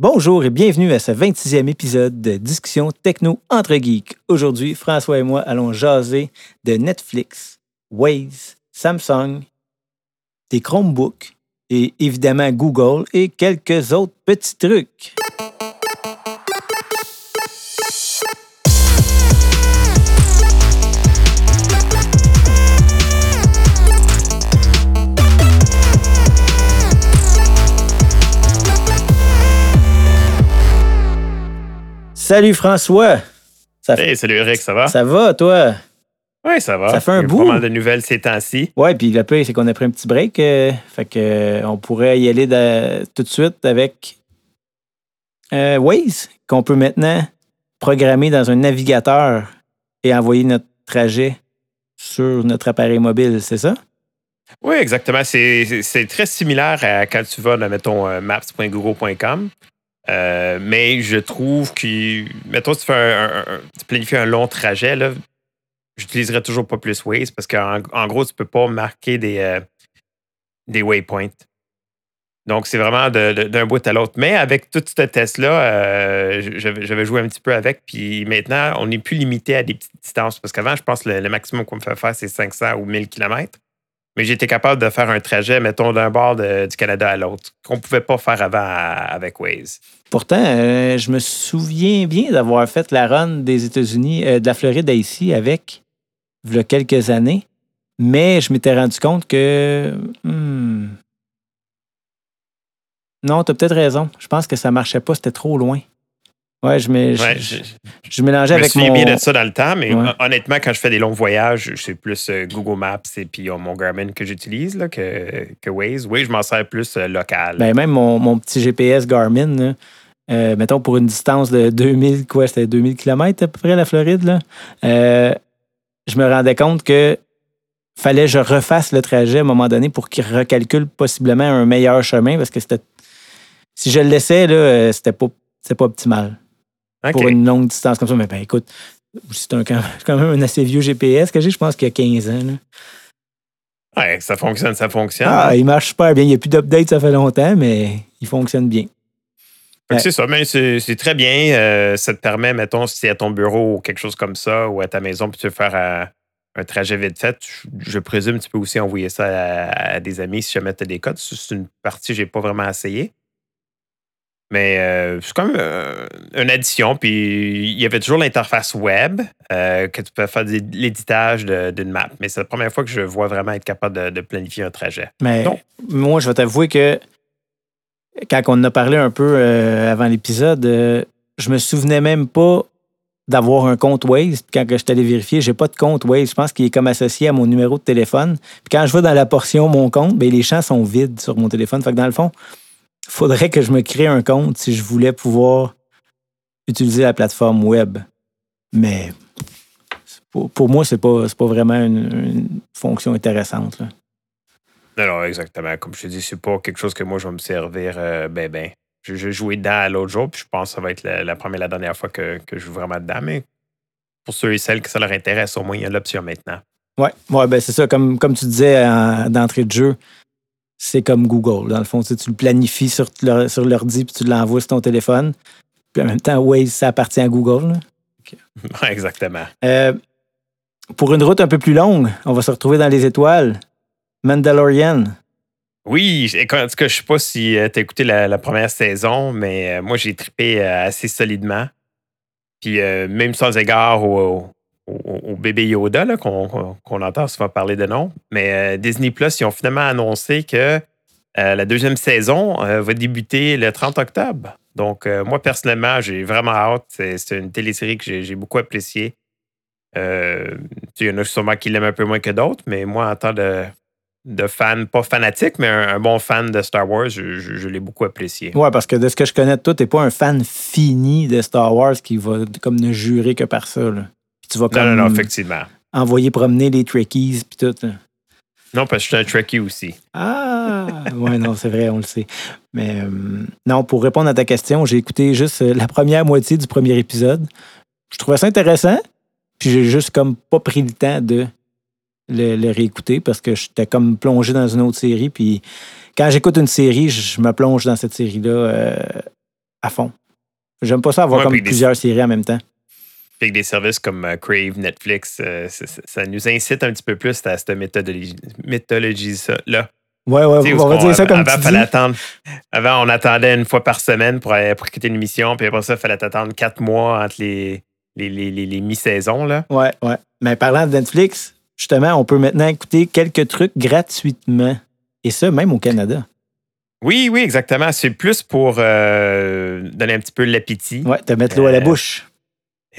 Bonjour et bienvenue à ce 26e épisode de Discussion Techno entre geeks. Aujourd'hui, François et moi allons jaser de Netflix, Waze, Samsung, des Chromebooks et évidemment Google et quelques autres petits trucs. Salut François. Ça Hey, salut Eric, ça va? Ça va, toi? Oui, ça va. Ça fait un bout. Pas mal de nouvelles ces temps-ci. Ouais, puis le pire, c'est qu'on a pris un petit break. euh, fait que euh, on pourrait y aller de- tout de suite avec euh, Waze, qu'on peut maintenant programmer dans un navigateur et envoyer notre trajet sur notre appareil mobile, c'est ça? Oui, exactement. C'est très similaire à quand tu vas dans, mettons, maps.google.com. Euh, mais je trouve que, mettons, si tu, fais un, un- tu planifies un long trajet, là, j'utiliserais toujours pas plus Waze parce qu'en en gros, tu peux pas marquer des, euh, des waypoints. Donc, c'est vraiment d'un bout à l'autre. Mais avec tout ce test-là, euh, j'avais j'avais joué un petit peu avec. Puis maintenant, on n'est plus limité à des petites distances. Parce qu'avant, je pense que le, le maximum qu'on me fait faire, c'est 500 ou 1000 km. Mais j'étais capable de faire un trajet, mettons, d'un bord du Canada à l'autre, qu'on ne pouvait pas faire avant avec Waze. Pourtant, euh, je me souviens bien d'avoir fait la run des États-Unis, euh, de la Floride à ici avec, il y a quelques années. Mais je m'étais rendu compte que. hmm, non, tu as peut-être raison. Je pense que ça marchait pas, c'était trop loin. Ouais, je, me, je- Ouais, je, mélangeais me avec souviens mon. bien de ça dans le temps, mais Ouais. honnêtement, quand je fais des longs voyages, c'est plus euh, Google Maps et puis euh, mon Garmin que j'utilise que, que Waze. Oui, je m'en sers plus euh, local. Ben, même mon, mon petit GPS Garmin, là, euh, mettons pour une distance de 2000, quoi, c'était 2000 km à peu près la Floride, là, euh, je me rendais compte que fallait que je refasse le trajet à un moment donné pour qu'il recalcule possiblement un meilleur chemin parce que c'était. Si je le laissais, là, c'était pas, c'était pas optimal Pour une longue distance comme ça. Mais ben écoute, c'est un- quand même un assez vieux GPS que j'ai, je pense qu'il y a 15 ans. là. Ouais, ça fonctionne, ça fonctionne. Ah, il marche super bien. Il n'y a plus d'update, ça fait longtemps, mais il fonctionne bien. Ouais. C'est ça, mais c'est très bien. Euh, ça te permet, mettons, si c'est à ton bureau ou quelque chose comme ça, ou à ta maison, puis tu veux faire euh, un trajet vite fait, je, je présume que tu peux aussi envoyer ça à, à des amis si jamais tu as des codes. C'est une partie que j'ai pas vraiment essayé. Mais euh, c'est comme euh, une addition. Puis il y avait toujours l'interface web euh, que tu peux faire l'éditage d'une map. Mais c'est la première fois que je vois vraiment être capable de, de planifier un trajet. Mais moi, je vais t'avouer que quand on en a parlé un peu euh, avant l'épisode, je me souvenais même pas d'avoir un compte Waze. Puis quand je suis allé vérifier, j'ai pas de compte Waze. Je pense qu'il est comme associé à mon numéro de téléphone. Puis quand je vais dans la portion mon compte, ben, les champs sont vides sur mon téléphone. Fait que dans le fond, faudrait que je me crée un compte si je voulais pouvoir utiliser la plateforme web. Mais pour, pour moi, c'est pas, c'est pas vraiment une, une fonction intéressante. là. Non, non, exactement. Comme je te dis, c'est pas quelque chose que moi, je vais me servir euh, ben, ben. J'ai joué dedans l'autre jour, puis je pense que ça va être la, la première et la dernière fois que, que je joue vraiment dedans. Mais pour ceux et celles que ça leur intéresse, au moins, il y a l'option maintenant. Oui, ouais, ben c'est ça. Comme, comme tu disais en- d'entrée de jeu, c'est comme Google. Dans le fond, tu, sais, tu le planifies sur, leur- sur l'ordi puis tu l'envoies sur ton téléphone. Puis en même temps, Waze, ça appartient à Google. là. Exactement. Euh, pour une route un peu plus longue, on va se retrouver dans les étoiles. Mandalorian. Oui, en tout cas, je sais pas si tu as écouté la, la première saison, mais euh, moi, j'ai trippé euh, assez solidement. Puis euh, même sans égard au, au- bébé Yoda, qu'on entend souvent parler de nom, mais euh, Disney Plus, ils ont finalement annoncé que euh, la deuxième saison euh, va débuter le 30 octobre. Donc, moi, personnellement, j'ai vraiment hâte. C'est une télésérie que j'ai beaucoup appréciée. Il y en a sûrement qui l'aiment un peu moins que d'autres, mais moi, en tant de, de fan, pas fanatique, mais un, bon fan de Star Wars, je, l'ai beaucoup apprécié. Ouais, parce que de ce que je connais de toi, t'es pas un fan fini de Star Wars qui va comme ne jurer que par ça. Puis tu vas comme non, non, effectivement. envoyer promener les Trekkies puis tout. là. Non, parce que je suis un Trekkie aussi. Ah, ouais, non, c'est vrai, on le sait. Mais euh, non, pour répondre à ta question, j'ai écouté juste euh, la première moitié du premier épisode. Je trouvais ça intéressant, puis j'ai juste comme pas pris le temps de le, le réécouter parce que j'étais comme plongé dans une autre série. Puis quand j'écoute une série, je me plonge dans cette série-là euh, à fond. J'aime pas ça avoir Ouais, comme des- plusieurs séries en même temps. Puis des services comme euh, Crave, Netflix, euh, ça, nous incite un petit peu plus à cette méthodologie- méthodologie-là. Ouais, ouais, Tu sais, où on va dire ça comme avant, tu fallait dis. attendre- avant, on attendait une fois par semaine pour, pour écouter une émission, puis après ça, il fallait attendre quatre mois entre les, les, les, les- les mi-saisons. là. Ouais, ouais. Mais parlant de Netflix, justement, on peut maintenant écouter quelques trucs gratuitement. Et ça, même au Canada. Oui, oui, exactement. C'est plus pour euh, donner un petit peu l'appétit. Ouais, te mettre l'eau à la bouche.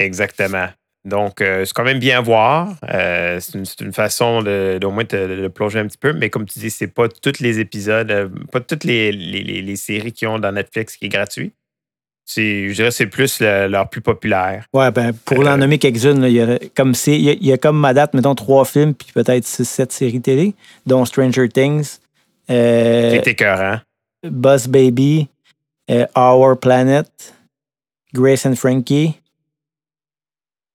Exactement. Donc, euh, c'est quand même bien voir. Euh, c'est une, c'est une façon de- d'au moins te, de plonger un petit peu. Mais comme tu dis, c'est pas tous les épisodes, euh, pas toutes les, les, les- les séries qui ont dans Netflix qui est gratuit. C'est, je dirais que c'est plus le- leur plus populaire. Ouais, ben, pour l'en nommer quelques-unes, il y a comme c'est, il y a, il y a comme ma date, mettons, trois films, puis peut-être six, sept séries télé, dont Stranger Things, euh, écœurant. Buzz Baby, Our Planet, Grace and Frankie.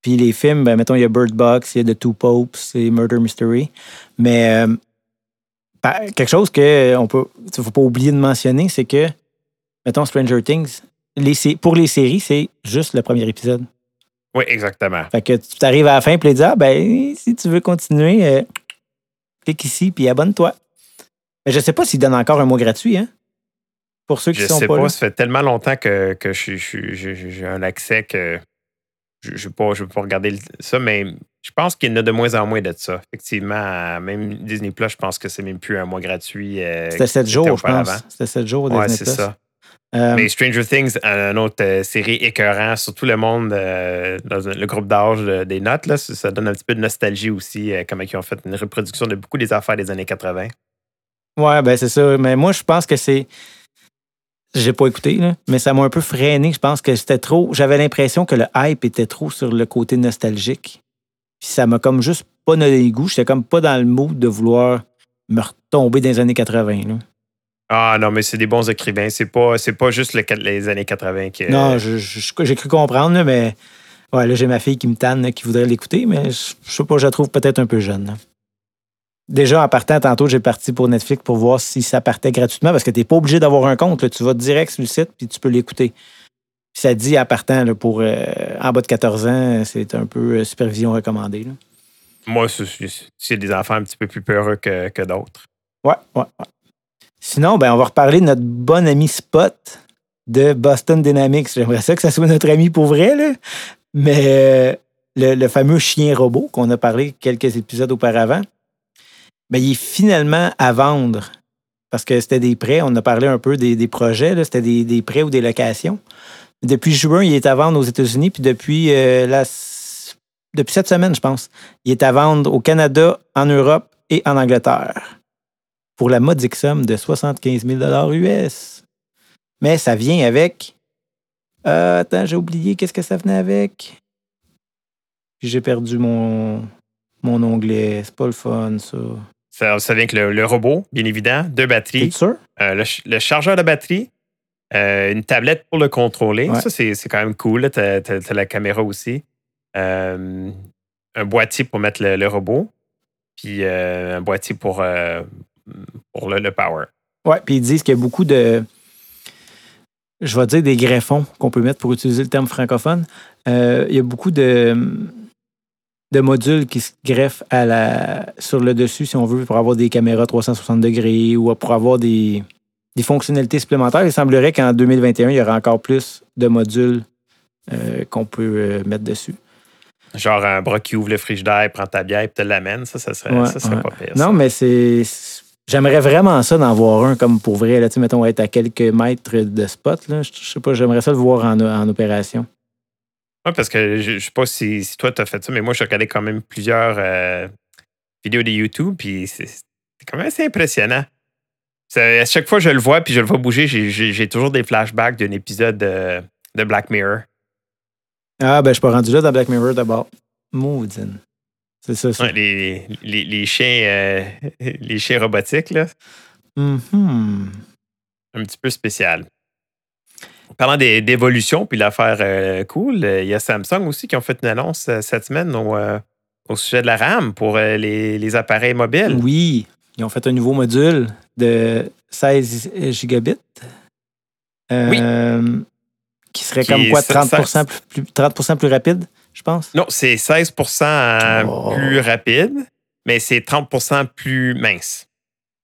Puis les films, ben, mettons, il y a Bird Box, il y a The Two Popes, c'est Murder Mystery. Mais euh, par- quelque chose que on peut, faut pas oublier de mentionner, c'est que, mettons, Stranger Things, les, pour les séries, c'est juste le premier épisode. Oui, exactement. Fait que tu arrives à la fin, puis tu dis, ah, ben, si tu veux continuer, euh, clique ici, puis abonne-toi. Mais je sais pas s'ils donnent encore un mois gratuit, hein? Pour ceux qui Je sont sais pas, pas, là. ça fait tellement longtemps que, que je je j'ai un accès que je ne veux pas, je veux pas regarder le- ça, mais je pense qu'il y en a de moins en moins de ça. Effectivement, même Disney Plus, je pense que c'est même plus un mois gratuit. euh, C'était 7 qui jours, je pense. C'était 7 jours au Ouais, Disney+. c'est ça. Euh, Mais Stranger Things, une autre euh, série écœurant, surtout le monde euh, dans le groupe d'âge de- des notes, là, ça, donne un petit peu de nostalgie aussi, comment ils ont fait une reproduction de beaucoup des affaires des années 80. Ouais, ben c'est ça. Mais moi, je pense que c'est. J'ai pas écouté, là, mais ça m'a un peu freiné. Je pense que c'était trop. J'avais l'impression que le hype était trop sur le côté nostalgique. Puis ça m'a comme juste pas donné le goût. J'étais comme pas dans le mood de vouloir me retomber dans les années 80. là. Ah non, mais c'est des bons écrivains. C'est pas, c'est pas juste le- les années 80 qui. Non, j'ai cru comprendre, mais ouais, là, j'ai ma fille qui me tanne, qui voudrait l'écouter, mais je, je sais pas, je la trouve peut-être un peu jeune. Déjà, en partant, tantôt, j'ai parti pour Netflix pour voir si ça partait gratuitement parce que tu n'es pas obligé d'avoir un compte. là. Tu vas direct sur le site puis tu peux l'écouter. Ça dit en partant là, pour euh, en bas de 14 ans, c'est un peu euh, supervision recommandée. là. Moi, c'est, des enfants un petit peu plus peureux que, que d'autres. Ouais, ouais, ouais. Sinon, ben, on va reparler de notre bon ami Spot de Boston Dynamics. J'aimerais ça que ça soit notre ami pour vrai, là. Mais euh, le, le fameux chien robot qu'on a parlé quelques épisodes auparavant, ben, il est finalement à vendre. Parce que c'était des prêts. On a parlé un peu des, projets. C'était des, prêts ou des locations. Depuis juin, il est à vendre aux États-Unis. Puis depuis, euh, la, depuis cette semaine, je pense, il est à vendre au Canada, en Europe et en Angleterre pour la modique somme de 75 000 US. Mais ça vient avec. Euh, attends, j'ai oublié qu'est-ce que ça venait avec. J'ai perdu mon, mon onglet. C'est pas le fun, ça. Ça, ça vient avec le, le robot, bien évident, deux batteries, sûr? euh, le, ch- le chargeur de batterie, euh, une tablette pour le contrôler. Ouais. Ça, c'est, quand même cool. Tu as, la caméra aussi. Euh, un boîtier pour mettre le, le robot. Puis un boîtier pour, pour le, power. Ouais, puis ils disent qu'il y a beaucoup de. Je vais dire des greffons qu'on peut mettre pour utiliser le terme francophone. Il y a beaucoup de, de modules qui se greffent à la, sur le dessus, si on veut, pour avoir des caméras 360 degrés ou pour avoir des, des fonctionnalités supplémentaires. Il semblerait qu'en 2021, il y aura encore plus de modules euh, qu'on peut euh, mettre dessus. Genre un bras qui ouvre le frigidaire, prend ta bière et te l'amène. Ça, ça serait, Ouais, ça serait ouais. pas pire. ça. Non, mais c'est. J'aimerais vraiment ça d'en voir un comme pour vrai. Là, mettons, être à quelques mètres de spot. Là. Je sais pas, j'aimerais ça le voir en, en opération. Ouais, parce que je, je sais pas si, si toi, tu as fait ça, mais moi, je regardais quand même plusieurs euh, vidéos de YouTube, puis c'est quand même assez impressionnant. À chaque fois que je le vois, puis je le vois bouger, j'ai- toujours des flashbacks d'un épisode de, de Black Mirror. Ah, ben, je suis pas rendu là dans Black Mirror d'abord. Maudine. C'est ça, ça. Ouais, les, les, les chiens, euh, les chiens robotiques, là, Mhm. un petit peu spécial. Parlant d'évolution, puis l'affaire euh, cool, euh, il y a Samsung aussi qui ont fait une annonce euh, cette semaine au, au sujet de la RAM pour les, les appareils mobiles. Oui, ils ont fait un nouveau module de 16 gigabits. Euh, Qui serait Qui comme quoi, ça- 30, ça- plus, plus- 30 plus rapide, je pense? Non, c'est 16 Oh. plus rapide, mais c'est 30% plus mince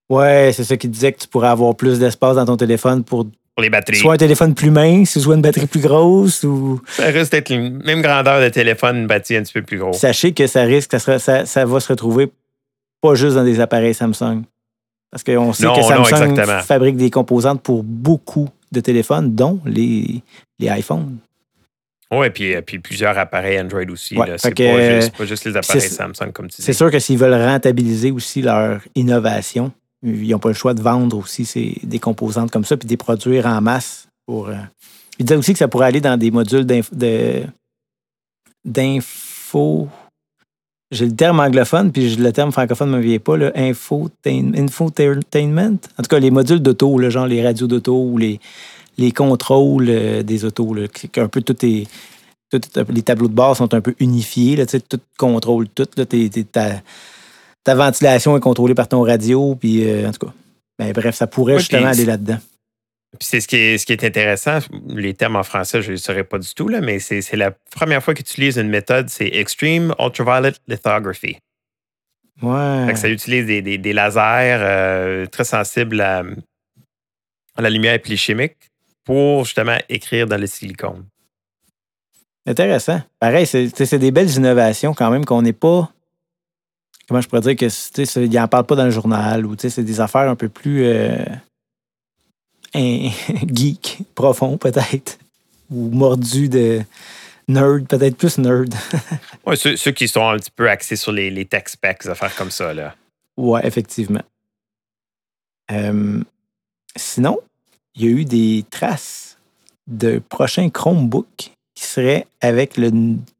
Ouais, c'est ça qui disait que tu pourrais avoir plus d'espace dans ton téléphone pour pour les batteries. soit un téléphone plus mince, soit une batterie plus grosse. ou Ça risque d'être la même grandeur de téléphone, une batterie un petit peu plus gros. Sachez que ça risque, ça, sera- ça, ça va se retrouver pas juste dans des appareils Samsung. Parce qu'on sait Non, que Samsung fabrique des composantes pour beaucoup de téléphones, dont les, les iPhones. Oui, puis, euh, puis plusieurs appareils Android aussi. Ouais, fait C'est pas, euh, juste- pas juste les appareils Samsung, comme tu dis. C'est sûr que s'ils veulent rentabiliser aussi leur innovation, ils n'ont pas le choix de vendre aussi ces- des composantes comme ça puis de les produire en masse. Pour, euh, Ils disaient aussi que ça pourrait aller dans des modules d'info. J'ai le terme anglophone, puis le terme francophone ne me vient pas, le infotain- infotainment. En tout cas, les modules d'auto, genre les radios d'auto ou les, les contrôles euh, des autos. Un peu tout les tableaux de bord sont un peu unifiés. Tout contrôle tout. Là, ta ventilation est contrôlée par ton radio. Puis, euh, en tout cas, ben, bref, ça pourrait justement aller là-dedans. Puis c'est ce qui est, ce qui est intéressant, les termes en français, je ne les saurais pas du tout, là, mais c'est c'est la première fois qu'ils utilisent une méthode, c'est Extreme Ultraviolet Lithography. Ouais. Fait que ça utilise des, des- des lasers euh, très sensibles à, à la lumière et puis les chimiques pour justement écrire dans le silicone. Intéressant. Pareil, c'est c'est des belles innovations quand même qu'on n'est pas. Comment je pourrais dire que tu sais, c'est- ils n'en parlent pas dans le journal ou tu sais, c'est des affaires un peu plus euh, un- geek, profond peut-être. Ou mordu de nerd, peut-être plus nerd. Ouais, ceux, ceux qui sont un petit peu axés sur les, les tech specs, des affaires comme ça. Là. Ouais, effectivement. Euh, sinon, il y a eu des traces de prochains Chromebook qui seraient avec le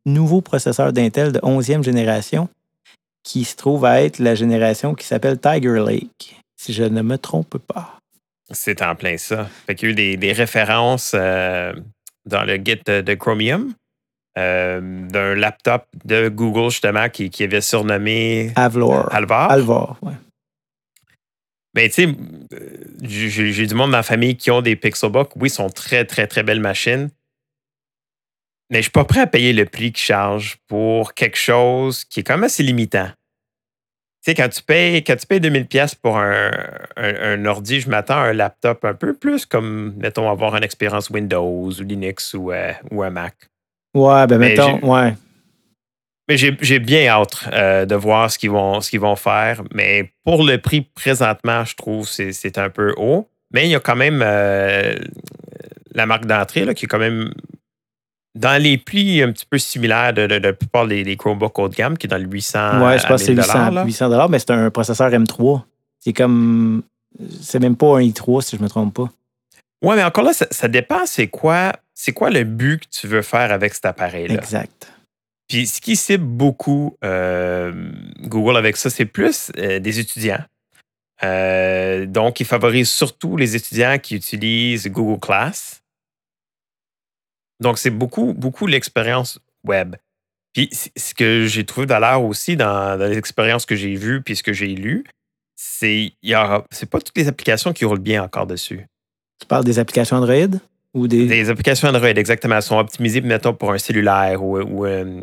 nouveau processeur d'Intel de 11e génération qui se trouve à être la génération qui s'appelle Tiger Lake, si je ne me trompe pas. C'est en plein ça. Fait qu'il y a eu des, des références euh, dans le Git de, Chromium euh, d'un laptop de Google, justement, qui, qui avait surnommé Avlor. Alvar. Alvar, ouais. Ben, tu sais, euh, j'ai du monde dans la famille qui ont des Pixelbook. Oui, ils sont très, très, très belles machines. Mais je suis pas prêt à payer le prix qu'ils chargent pour quelque chose qui est quand même assez limitant. Tu sais, quand tu payes, quand tu payes 2000 pièces pour un, un, un ordi, je m'attends à un laptop un peu plus comme, mettons, avoir une expérience Windows ou Linux ou, euh, ou un Mac. Ouais, ben Mais mettons, ouais. Mais j'ai bien hâte euh, de voir ce qu'ils vont, vont faire. Mais pour le prix présentement, je trouve que c'est- un peu haut. Mais il y a quand même euh, la marque d'entrée qui est quand même dans les prix un petit peu similaires de, de, de la plupart des, des Chromebooks haut de gamme, qui est dans le 800 Ouais, je pense que c'est 1000 800, là. 800 dollars, mais c'est un processeur M3. C'est comme. C'est même pas un i3, si je me trompe pas. Ouais, mais encore là, ça, ça dépend c'est quoi, c'est quoi le but que tu veux faire avec cet appareil-là? Exact. Puis ce qui cible beaucoup euh, Google avec ça, c'est plus euh, des étudiants. Euh, donc, il favorise surtout les étudiants qui utilisent Google Class. Donc, c'est beaucoup, beaucoup l'expérience web. Puis, ce que j'ai trouvé valeur aussi dans, dans les expériences que j'ai vues puis ce que j'ai lu, c'est il y aura- c'est pas toutes les applications qui roulent bien encore dessus. Tu parles des applications Android ou des. Des applications Android, exactement, sont optimisées, mettons, pour un cellulaire ou, ou, euh,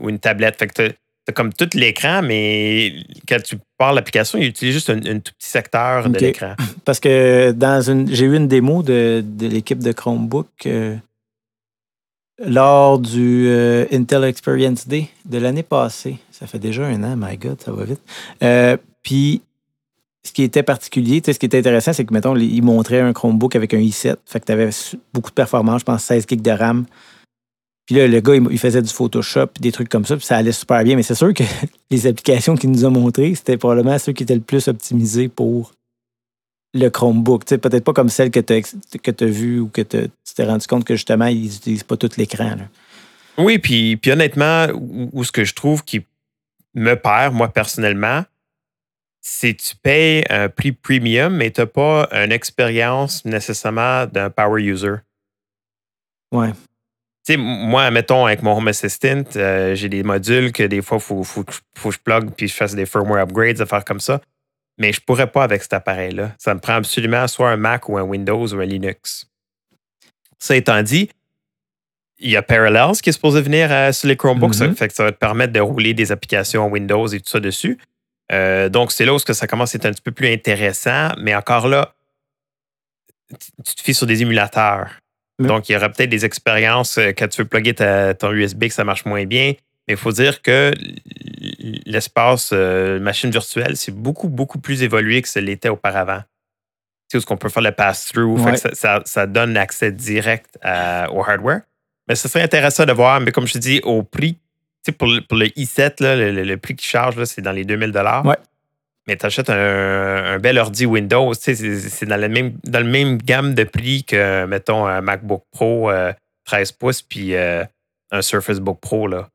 ou une tablette. Fait que as comme tout l'écran, mais quand tu parles l'application, il utilise juste un, un tout petit secteur de l'écran. Parce que dans une, j'ai eu une démo de, de l'équipe de Chromebook euh, lors du euh, Intel Experience Day de l'année passée. Ça fait déjà un an, my God, ça va vite. Euh, Puis, ce qui était particulier, ce qui était intéressant, c'est que, mettons, ils montraient un Chromebook avec un i7. Fait que tu avais beaucoup de performance, je pense 16 gigs de RAM. Puis là, le gars, il, faisait du Photoshop, des trucs comme ça, puis ça allait super bien. Mais c'est sûr que les applications qu'il nous a montrées, c'était probablement ceux qui étaient le plus optimisés pour le Chromebook. Peut-être pas comme celle que tu as, vues ou que tu t'es rendu compte que justement, ils n'utilisent pas tout l'écran. Oui, puis, puis honnêtement, où, où ce que je trouve qui me perd, moi, personnellement, c'est que tu payes un prix premium, mais tu n'as pas une expérience nécessairement d'un power user. Ouais. Tu sais, moi, mettons, avec mon Home Assistant, euh, j'ai des modules que des fois, il faut, faut, que je- faut que je plug puis je fasse des firmware upgrades, des affaires comme ça. Mais je pourrais pas avec cet appareil-là. Ça me prend absolument soit un Mac ou un Windows ou un Linux. Ça étant dit, il y a Parallels qui est supposé venir euh, sur les Chromebooks. ça, Mhm. fait que ça va te permettre de rouler des applications Windows et tout ça dessus. Euh, donc, c'est là où que ça commence à être un petit peu plus intéressant. Mais encore là, tu- te fies sur des émulateurs. Mhm. Donc, il y aura peut-être des expériences euh, quand tu veux plugger ta- ton USB que ça marche moins bien. Mais il faut dire que l'espace euh, machine virtuelle, c'est beaucoup, beaucoup plus évolué que ce l'était auparavant. Tu sais, où ce qu'on peut faire le pass-through. Ouais. Ça, ça- ça donne accès direct à- au hardware. Mais ce serait intéressant de voir, mais comme je te dis, au prix, tu sais, pour le, pour le i7, là, le, le- le prix qu'il charge, là, c'est dans les 2000 Ouais. Mais tu achètes un, un bel ordi Windows, tu sais, c'est c'est dans, le même, dans le même gamme de prix que, mettons, un MacBook Pro euh, 13 pouces puis euh, un Surface Book Pro. Là.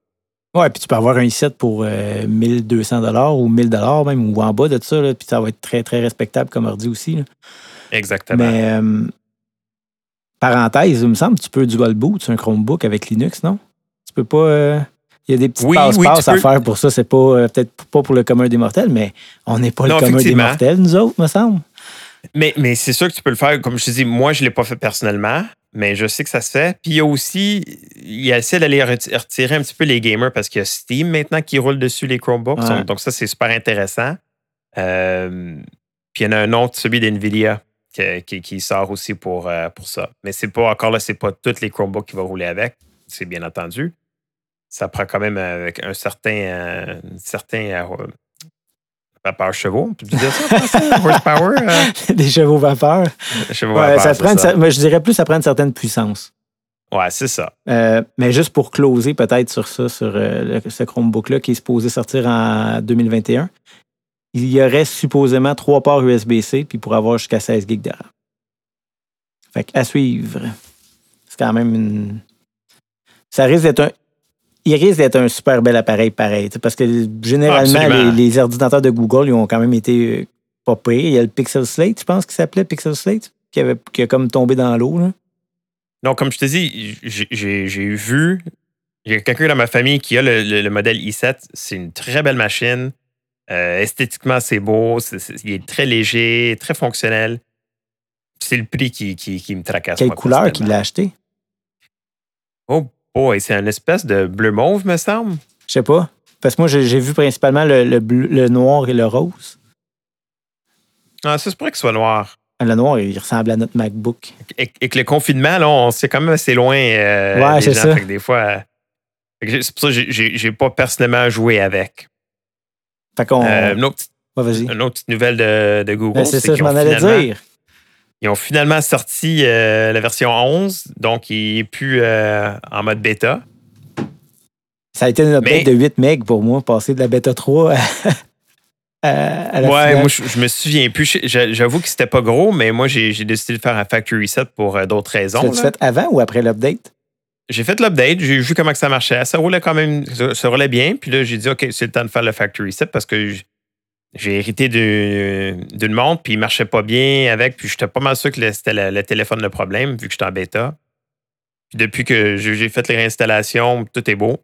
Ouais, puis tu peux avoir un i7 pour euh, 1200 ou 1000 même, ou en bas de ça, là, puis ça va être très, très respectable comme ordi aussi. là. Exactement. Mais, euh, parenthèse, il me semble tu peux dual boot sur un Chromebook avec Linux, non? Tu peux pas. euh, il y a des petits Oui, oui, passe-passe tu à peux. faire pour ça. C'est pas euh, peut-être pas pour le commun des mortels, mais on n'est pas Non, le commun des mortels, nous autres, me semble. Mais, mais c'est sûr que tu peux le faire. Comme je te dis, moi, je ne l'ai pas fait personnellement, mais je sais que ça se fait. Puis il y a aussi, il essaie d'aller reti- retirer un petit peu les gamers parce qu'il y a Steam maintenant qui roule dessus les Chromebooks. Ouais. Donc, ça, c'est super intéressant. Euh, puis il y en a un autre, celui d'NVIDIA, qui, qui- qui sort aussi pour, euh, pour ça. Mais c'est pas, encore là, c'est pas tous les Chromebooks qui vont rouler avec. C'est bien entendu. Ça prend quand même avec un certain, euh, un certain euh, vapeur chevaux. Ça? en français? Horsepower? euh, des chevaux vapeur. chevaux Ouais, vapeur, ça prend ça. je dirais plus, ça prend une certaine puissance. Ouais, c'est ça. Euh, mais juste pour closer peut-être sur ça, sur euh, le- ce Chromebook-là qui est supposé sortir en 2021, il y aurait supposément trois ports USB-C puis pour avoir jusqu'à 16 gigs de RAM. Fait que, à suivre. C'est quand même une. Ça risque d'être un. Il risque d'être un super bel appareil pareil. Parce que généralement, les, les ordinateurs de Google, ils ont quand même été euh, pas pires. Il y a le Pixel Slate, je pense qu'il s'appelait Pixel Slate, qui, avait, qui a comme tombé dans l'eau. Donc, comme je te dis, j'ai- vu, il y a quelqu'un dans ma famille qui a le, le- le modèle i7. C'est une très belle machine. Euh, esthétiquement, c'est beau. il est très léger, très fonctionnel. C'est le prix qui, qui, qui me tracasse. Quelle moi, couleur qu'il l'a acheté? Oh boy, c'est un espèce de bleu mauve, me semble. Je sais pas. Parce que moi, j'ai vu principalement le, le bleu- le noir et le rose. Ah, ça se pourrait qu'il soit noir. Le noir, il ressemble à notre MacBook. Et, et que le confinement, là, on s'est quand même assez loin. euh, Ouais, c'est ça. Fait que des fois, euh, que c'est pour ça que j'ai- pas personnellement joué avec. Fait qu'on. Euh, une, autre, petite- Ouais, vas-y. une autre petite nouvelle de, de Google. Ben, c'est ça, je m'en allais dire. Ils ont finalement sorti euh, la version 11, donc il n'est plus euh, en mode bêta. Ça a été une update Mais- de 8 MB pour moi, passer de la bêta 3 à, à- à la Ouais, finale. moi, je, je me souviens plus. J'avoue que c'était pas gros, mais moi, j'ai décidé de faire un factory reset pour euh, d'autres raisons. L'as-tu là. fait avant ou après l'update? J'ai fait l'update, j'ai vu comment que ça marchait. Ça roulait quand même, ça, ça roulait bien. Puis là, j'ai dit, OK, c'est le temps de faire le factory reset parce que j'ai hérité d'une montre, puis il marchait pas bien avec. Puis j'étais pas mal sûr que c'était le, le téléphone le problème, vu que j'étais en bêta. Puis depuis que j'ai fait les réinstallations, tout est beau.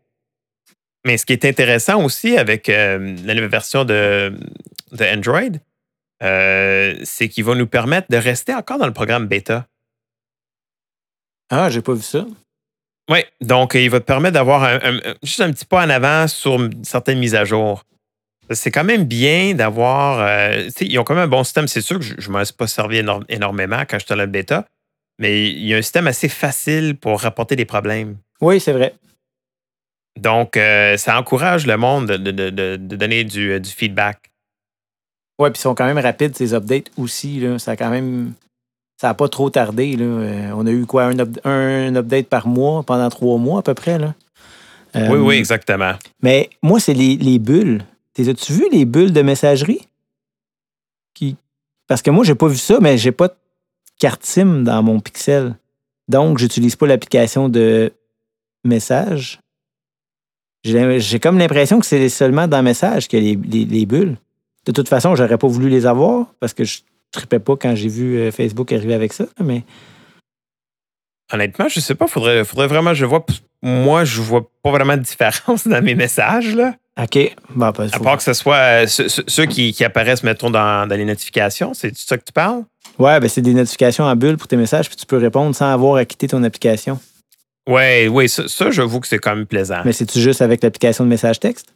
Mais ce qui est intéressant aussi avec euh, la nouvelle version de, de Android, euh, c'est qu'il va nous permettre de rester encore dans le programme bêta. Ah, j'ai pas vu ça. Oui, donc il va te permettre d'avoir un- un- un- juste un petit pas en avant sur certaines mises à jour. C'est quand même bien d'avoir. euh, ils ont quand même un bon système. C'est sûr que je ne m'en suis pas servi éno- énormément quand j'étais dans le bêta, mais il y a un système assez facile pour rapporter des problèmes. Oui, c'est vrai. Donc, euh, ça encourage le monde de, de- de- de donner du, euh, du feedback. Oui, puis ils sont quand même rapides, ces updates aussi. Là. Ça a quand même. Ça n'a pas trop tardé. Là. Euh, on a eu quoi? Un, up- un update par mois pendant trois mois à peu près. Là? Oui, oui, exactement. Mais moi, c'est les, les bulles. T'es- As-tu vu les bulles de messagerie? Parce que moi, j'ai pas vu ça, mais j'ai pas de carte SIM dans mon Pixel. Donc, j'utilise pas l'application de message. J'ai comme l'impression que c'est seulement dans message qu'il y a les, les- les bulles. De toute façon, j'aurais pas voulu les avoir parce que je tripais pas quand j'ai vu euh, Facebook arriver avec ça. Mais Honnêtement, je sais pas, faudrait, faudrait vraiment je vois. Moi, je vois pas vraiment de différence dans mes messages. Là. OK. Bon, ben, À faut- part que ce soit euh, ceux, qui, qui apparaissent, mettons, dans, dans les notifications, c'est ça que tu parles? Ouais, ben, c'est des notifications en bulles pour tes messages, puis tu peux répondre sans avoir à quitter ton application. Ouais, oui, ça, ça j'avoue que c'est quand même plaisant. Mais c'est-tu juste avec l'application de message texte?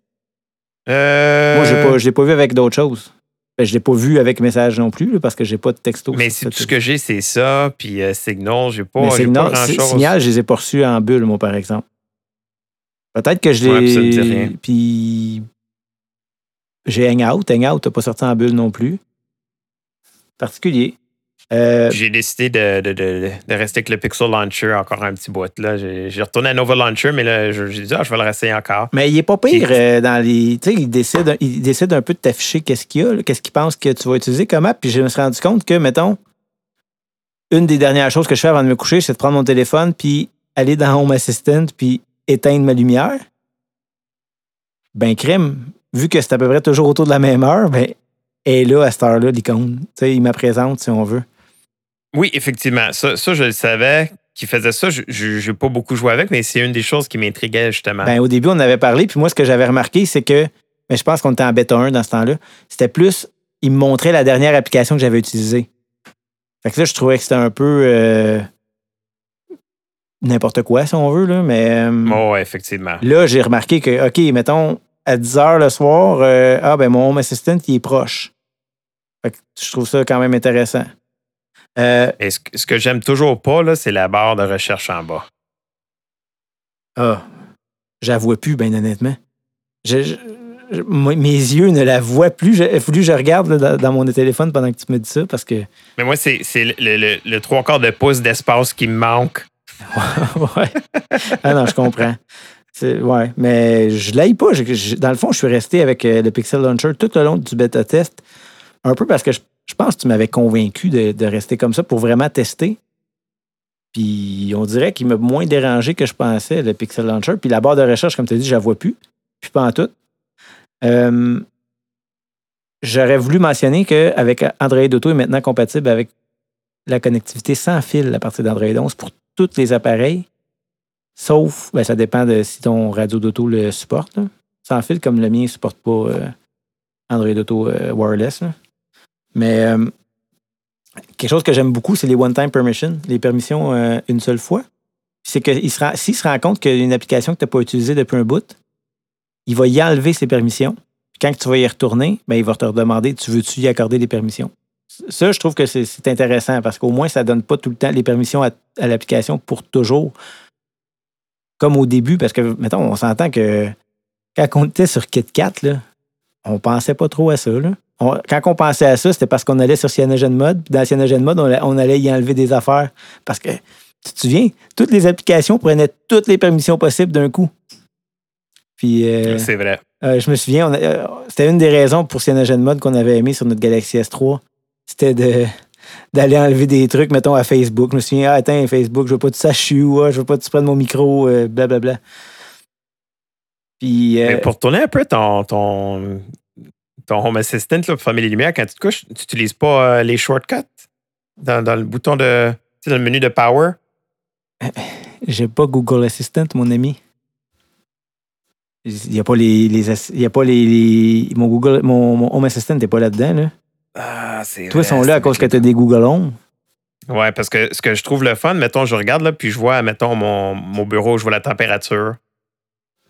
Euh, Moi, j'ai pas, je l'ai pas vu avec d'autres choses. Ben, je l'ai pas vu avec message non plus, là, parce que j'ai pas de texto. Mais c'est tout ce que j'ai, c'est ça. Puis euh, Signal, j'ai pas, Signal, pas grand-chose. Signal, je les ai pas reçus en bulle, moi, par exemple. Peut-être que je Ouais, l'ai. rien. Puis. J'ai Hangout. Hangout n'a pas sorti en bulle non plus. Particulier. Euh, J'ai décidé de, de, de, de rester avec le Pixel Launcher encore un petit bout. Là. J'ai, retourné à Nova Launcher, mais là, je- j'ai dit, ah, je vais le réessayer encore. mais il est pas pire euh, dans les. Tu sais, il décide, il décide un peu de t'afficher qu'est-ce qu'il y a, qu'est-ce qu'il pense que tu vas utiliser comme app. Puis je me suis rendu compte que, mettons, une des dernières choses que je fais avant de me coucher, c'est de prendre mon téléphone, puis aller dans Home Assistant, puis éteindre ma lumière. Ben, crème, vu que c'est à peu près toujours autour de la même heure, ben, elle est là à cette heure-là, l'icône. Tu sais, il me présente si on veut. Oui, effectivement. Ça, ça je le savais qu'il faisait ça. Je n'ai pas beaucoup joué avec, mais c'est une des choses qui m'intriguait, justement. Ben, au début, on avait parlé, puis moi, ce que j'avais remarqué, c'est que, mais je pense qu'on était en bêta 1 dans ce temps-là, c'était plus, il me montrait la dernière application que j'avais utilisée. Fait que là, je trouvais que c'était un peu euh, n'importe quoi, si on veut, là, mais Oh, effectivement. là, j'ai remarqué que, OK, mettons, à 10 heures le soir, euh, ah, ben, mon Home Assistant, il est proche. Fait que je trouve ça quand même intéressant. Euh, Et ce, que- ce que j'aime toujours pas, là, c'est la barre de recherche en bas. Ah, j'avoue plus, bien honnêtement. Je- je- je- moi, mes yeux ne la voient plus. Il a fallu que je regarde là, dans, dans mon téléphone pendant que tu me dis ça parce que. Mais moi, c'est, c'est le, le- le trois quarts de pouce d'espace qui me manque. ouais. Ah non, je comprends. Ouais, mais je l'aille pas. Dans le fond, je suis resté avec euh, le Pixel Launcher tout le long du bêta test. Un peu parce que je, pense que tu m'avais convaincu de, de rester comme ça pour vraiment tester. Puis on dirait qu'il m'a moins dérangé que je pensais, le Pixel Launcher. Puis la barre de recherche, comme tu as dit, je la vois plus. Puis pas en tout. Euh, J'aurais voulu mentionner qu'avec Android Auto est maintenant compatible avec la connectivité sans fil à partir d'Android 11 pour tous les appareils, sauf, ben, ça dépend de si ton radio d'auto le supporte. Sans fil, comme le mien ne supporte pas euh, Android Auto euh, wireless. Mais euh, quelque chose que j'aime beaucoup, c'est les one-time permissions, les permissions une seule fois. C'est que s'il se rend compte qu'il y a une application que tu n'as pas utilisée depuis un bout, il va y enlever ses permissions. Puis quand tu vas y retourner, ben, il va te redemander tu veux-tu y accorder des permissions? Ça, je trouve que c'est intéressant parce qu'au moins, ça ne donne pas tout le temps les permissions à, à l'application pour toujours. Comme au début, parce que, mettons, on s'entend que quand on était sur KitKat, là, on pensait pas trop à ça. là. On- quand on pensait à ça, c'était parce qu'on allait sur CyanogenMod. Puis dans CyanogenMod, on, on allait y enlever des affaires. Parce que, tu te souviens, toutes les applications prenaient toutes les permissions possibles d'un coup. Puis, euh, C'est vrai. euh, je me souviens, euh, c'était une des raisons pour CyanogenMod qu'on avait aimé sur notre Galaxy S3. C'était de d'aller enlever des trucs, mettons, à Facebook. Je me souviens, ah, attends, Facebook, je veux pas que tu saches je suis où, ah, je veux pas que tu prennes mon micro, euh, blablabla. Puis, euh, Mais pour tourner un peu ton, ton, ton Home Assistant là, pour fermer les lumières, quand tu te couches, tu n'utilises pas euh, les shortcuts dans, dans le bouton de. Tu sais, dans le menu de Power? j'ai pas Google Assistant, mon ami. Il n'y a pas les. les y a pas les, les- mon Google. Mon, mon Home Assistant n'est pas là-dedans. Là. Ah, c'est Toi, ils sont là à cause que avec tu as des Google Home. Ouais, parce que ce que je trouve le fun, mettons, je regarde là, puis je vois, mettons, mon, mon bureau, je vois la température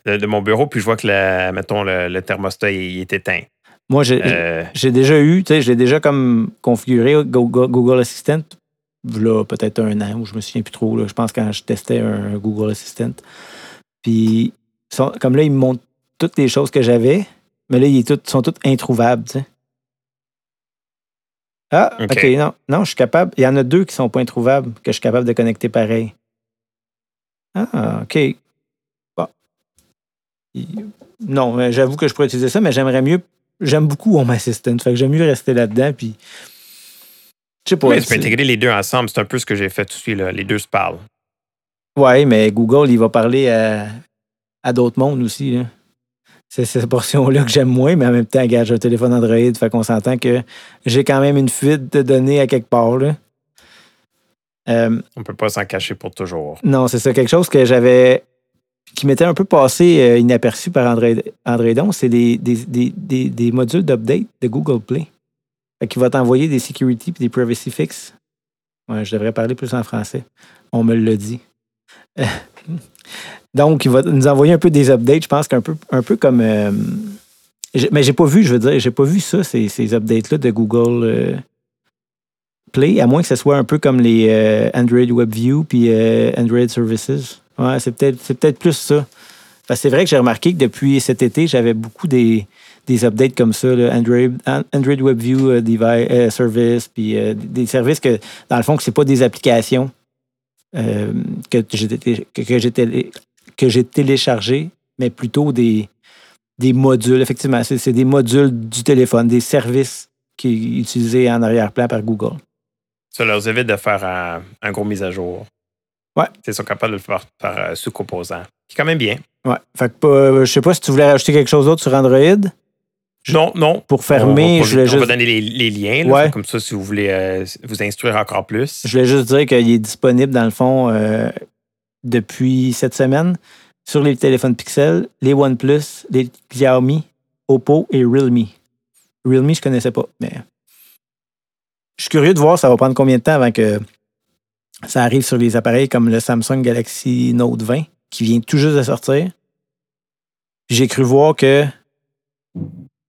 de, de mon bureau, puis je vois que, la, mettons, le, le thermostat il, il est éteint. Moi, j'ai Euh, j'ai déjà eu, tu sais, je l'ai déjà comme configuré Google, Google Assistant, là, peut-être un an, ou je me souviens plus trop. Là, je pense quand je testais un Google Assistant. Puis, comme là, il me montre toutes les choses que j'avais, mais là, ils sont toutes introuvables, tu sais. Ah, OK. Non, non, je suis capable. Il y en a deux qui sont pas introuvables, que je suis capable de connecter pareil. Ah, OK. Bon. Non, mais j'avoue que je pourrais utiliser ça, mais j'aimerais mieux. J'aime beaucoup Home Assistant. Fait que j'aime mieux rester là-dedans. Puis. Je sais pas. ouais, tu peux intégrer les deux ensemble. C'est un peu ce que j'ai fait aussi. Là. Les deux se parlent. Ouais, mais Google, il va parler à, à d'autres mondes aussi. là. C'est cette portion-là que j'aime moins, mais en même temps, regarde, j'ai un téléphone Android, fait qu'on s'entend que j'ai quand même une fuite de données à quelque part. Là. Euh, On peut pas s'en cacher pour toujours. non, c'est ça, quelque chose que j'avais qui m'était un peu passé euh, inaperçu par Android 11, c'est des, des, des, des, des modules d'update de Google Play. Fait qu'il va t'envoyer des security et des privacy fixes. Ouais, je devrais parler plus en français. On me l'a dit. Donc, il va nous envoyer un peu des updates, je pense qu'un peu, un peu comme. euh, mais j'ai pas vu, je veux dire, j'ai pas vu ça, ces, ces updates-là de Google euh, Play, à moins que ce soit un peu comme les euh, Android WebView puis euh, Android Services. Ouais, c'est peut-être peut-être plus ça. Parce c'est vrai que j'ai remarqué que depuis cet été, j'avais beaucoup des, des updates comme ça, là, Android, An- Android WebView device, Service, puis des services que, dans le fond, que c'est pas des applications que té- que, j'ai télé- que j'ai téléchargées, mais plutôt des, des modules. Effectivement, c'est des modules du téléphone, des services qui sont utilisés en arrière-plan par Google. Ça leur évite de faire un, un gros mise à jour. Ouais. Ils sont capables de le faire par euh, sous-composant. C'est quand même bien. Ouais. Fait que pas- je sais pas si tu voulais rajouter quelque chose d'autre sur Android. Je- Non, non. Pour On fermer, je voulais on va juste donner les, les liens. là. Ouais. Comme ça, si vous voulez euh, vous instruire encore plus. Je voulais juste dire qu'il est disponible, dans le fond, euh, depuis cette semaine sur les téléphones Pixel, les OnePlus, les Xiaomi, Oppo et Realme. Realme, je connaissais pas, mais je suis curieux de voir ça va prendre combien de temps avant que ça arrive sur les appareils comme le Samsung Galaxy Note 20 qui vient tout juste de sortir. J'ai cru voir que,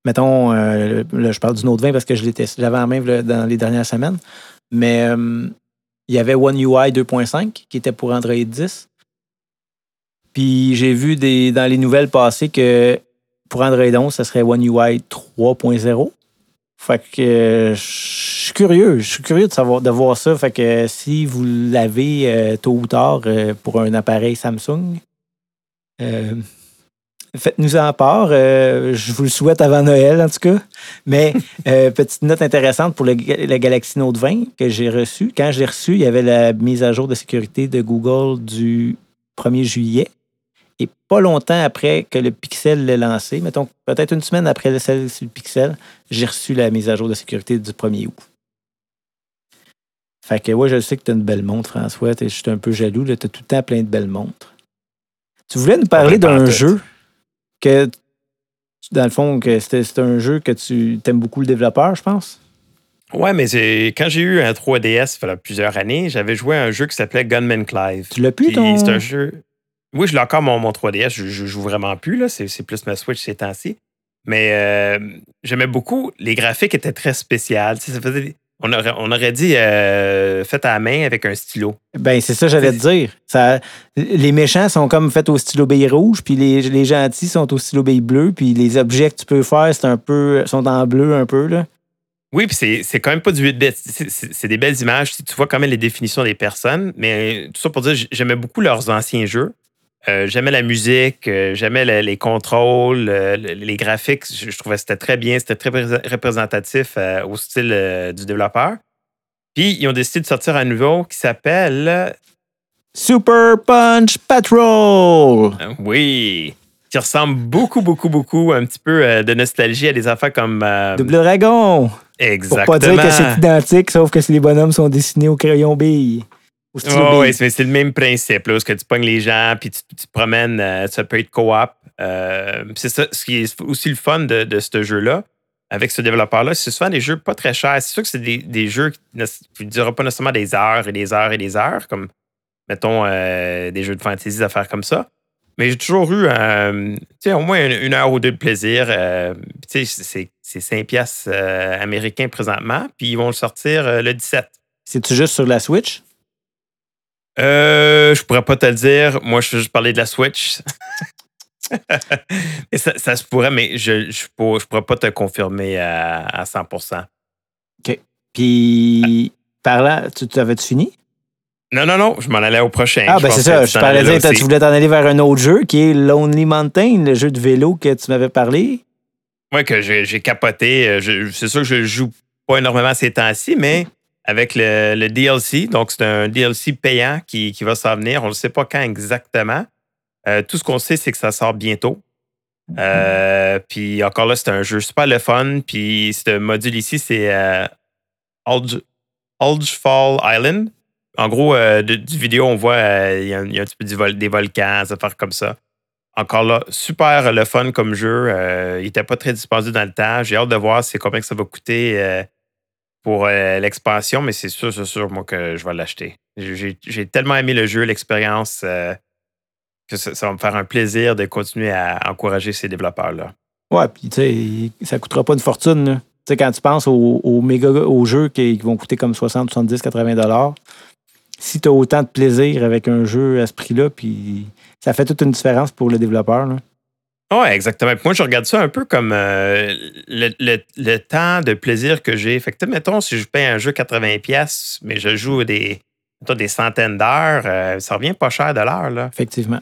mettons, euh, là, je parle du Note 20 parce que je j'avais en main dans les dernières semaines, mais euh, il y avait One UI 2.5 qui était pour Android 10. Puis j'ai vu dans les nouvelles passées que pour Android 11, ça serait One UI 3.0. Fait que euh, je suis curieux. Je suis curieux de savoir de voir ça. Fait que si vous l'avez euh, tôt ou tard euh, pour un appareil Samsung, faites-nous en part. Euh, je vous le souhaite avant Noël, en tout cas. Mais euh, petite note intéressante pour le, le Galaxy Note 20 que j'ai reçu. Quand je l'ai reçu, il y avait la mise à jour de sécurité de Google du 1er juillet. Et pas longtemps après que le Pixel l'ait lancé, mettons peut-être une semaine après celle le Pixel, j'ai reçu la mise à jour de sécurité du 1er août. Fait que ouais, je sais que tu as une belle montre, François. Je suis un peu jaloux. Tu as tout le temps plein de belles montres. Tu voulais nous parler d'un jeu? Que, dans le fond, que c'était c'est un jeu que tu aimes beaucoup le développeur, je pense? Ouais, mais c'est- quand j'ai eu un 3DS, il y a plusieurs années, j'avais joué à un jeu qui s'appelait Gunman Clive. Tu l'as plus, ton... C'est un jeu. Oui, je l'ai encore mon, mon 3DS. Je, je joue vraiment plus. là. C'est c'est plus ma Switch ces temps-ci. Mais euh, j'aimais beaucoup. Les graphiques étaient très sais, ça faisait des- on, aurait, on aurait dit euh, fait à la main avec un stylo. Ben, c'est ça, j'allais te dire. Ça, les méchants sont comme faits au stylo bille rouge, puis les, les gentils sont au stylo bille bleu, puis les objets que tu peux faire, c'est un peu, sont en bleu un peu, là. Oui, puis c'est- c'est quand même pas du 8 bits. C'est des belles images. Tu vois quand même les définitions des personnes. Mais tout ça pour dire, j'aimais beaucoup leurs anciens jeux. Euh, j'aimais la musique, euh, j'aimais le- les contrôles, euh, le- les graphiques. Je, je trouvais que c'était très bien, c'était très pré- représentatif euh, au style du développeur. Puis, ils ont décidé de sortir un nouveau qui s'appelle. Super Punch Patrol! euh, oui! Qui ressemble beaucoup, beaucoup, beaucoup, un petit peu de nostalgie à des affaires comme. Double Dragon! Pour exactement. pas dire que c'est identique, sauf que les bonhommes sont dessinés au crayon bille. Au Oh, oui, c'est c'est le même principe, là, où est-ce que tu pognes les gens, puis tu, tu te promènes, euh, ça peut être co-op. Euh, c'est ça, ce qui est aussi le fun de, de ce jeu-là, avec ce développeur-là, c'est souvent des jeux pas très chers. C'est sûr que c'est des, des jeux qui ne dureront pas nécessairement des heures et des heures et des heures, comme, mettons, euh, des jeux de fantasy, des affaires comme ça. Mais j'ai toujours eu, euh, au moins une, une heure ou deux de plaisir. Euh, c'est- c'est 5 piastres euh, américains présentement, puis ils vont le sortir le 17. C'est-tu juste sur la Switch? Euh, je pourrais pas te le dire. Moi, je veux juste parler de la Switch. Et ça, ça se pourrait, mais je je, pour- je pourrais pas te confirmer à, à 100 Puis, par là, tu tu- avais-tu fini? Non, non, non, je m'en allais au prochain. Ah, Je ben c'est ça. Je parlais dire, tu voulais t'en aller vers un autre jeu qui est Lonely Mountain, le jeu de vélo que tu m'avais parlé? Ouais, que j'ai capoté. Euh, C'est sûr que je joue pas énormément ces temps-ci, mais avec le, le DLC, donc c'est un DLC payant qui, qui va s'en venir. On ne sait pas quand exactement. Euh, tout ce qu'on sait, c'est que ça sort bientôt. Euh, puis encore là, c'est un jeu super le fun. Puis ce module ici, c'est euh, Alge- Algefall Island. En gros, euh, de- du vidéo, on voit euh, il y, a un il y a un petit peu du vol- des volcans, des affaires comme ça. Encore là, super le fun comme jeu. Euh, il n'était pas très dispendieux dans le temps. J'ai hâte de voir c'est combien que ça va coûter pour euh, l'expansion, mais c'est sûr, c'est sûr, moi, que je vais l'acheter. J'ai tellement aimé le jeu, l'expérience, euh, que ça, va me faire un plaisir de continuer à encourager ces développeurs-là. Ouais, puis tu sais, ça coûtera pas une fortune. Tu sais, quand tu penses aux, méga aux jeux qui, qui vont coûter comme 60, 70, 80 dollars, si tu as autant de plaisir avec un jeu à ce prix-là, puis ça fait toute une différence pour le développeur. là. Oui, exactement. Puis moi, je regarde ça un peu comme euh, le, le- le temps de plaisir que j'ai. Fait que, mettons, si je paye un jeu 80$, pièces, mais je joue des, mettons, des centaines d'heures, euh, ça revient pas cher de l'heure. là. Effectivement.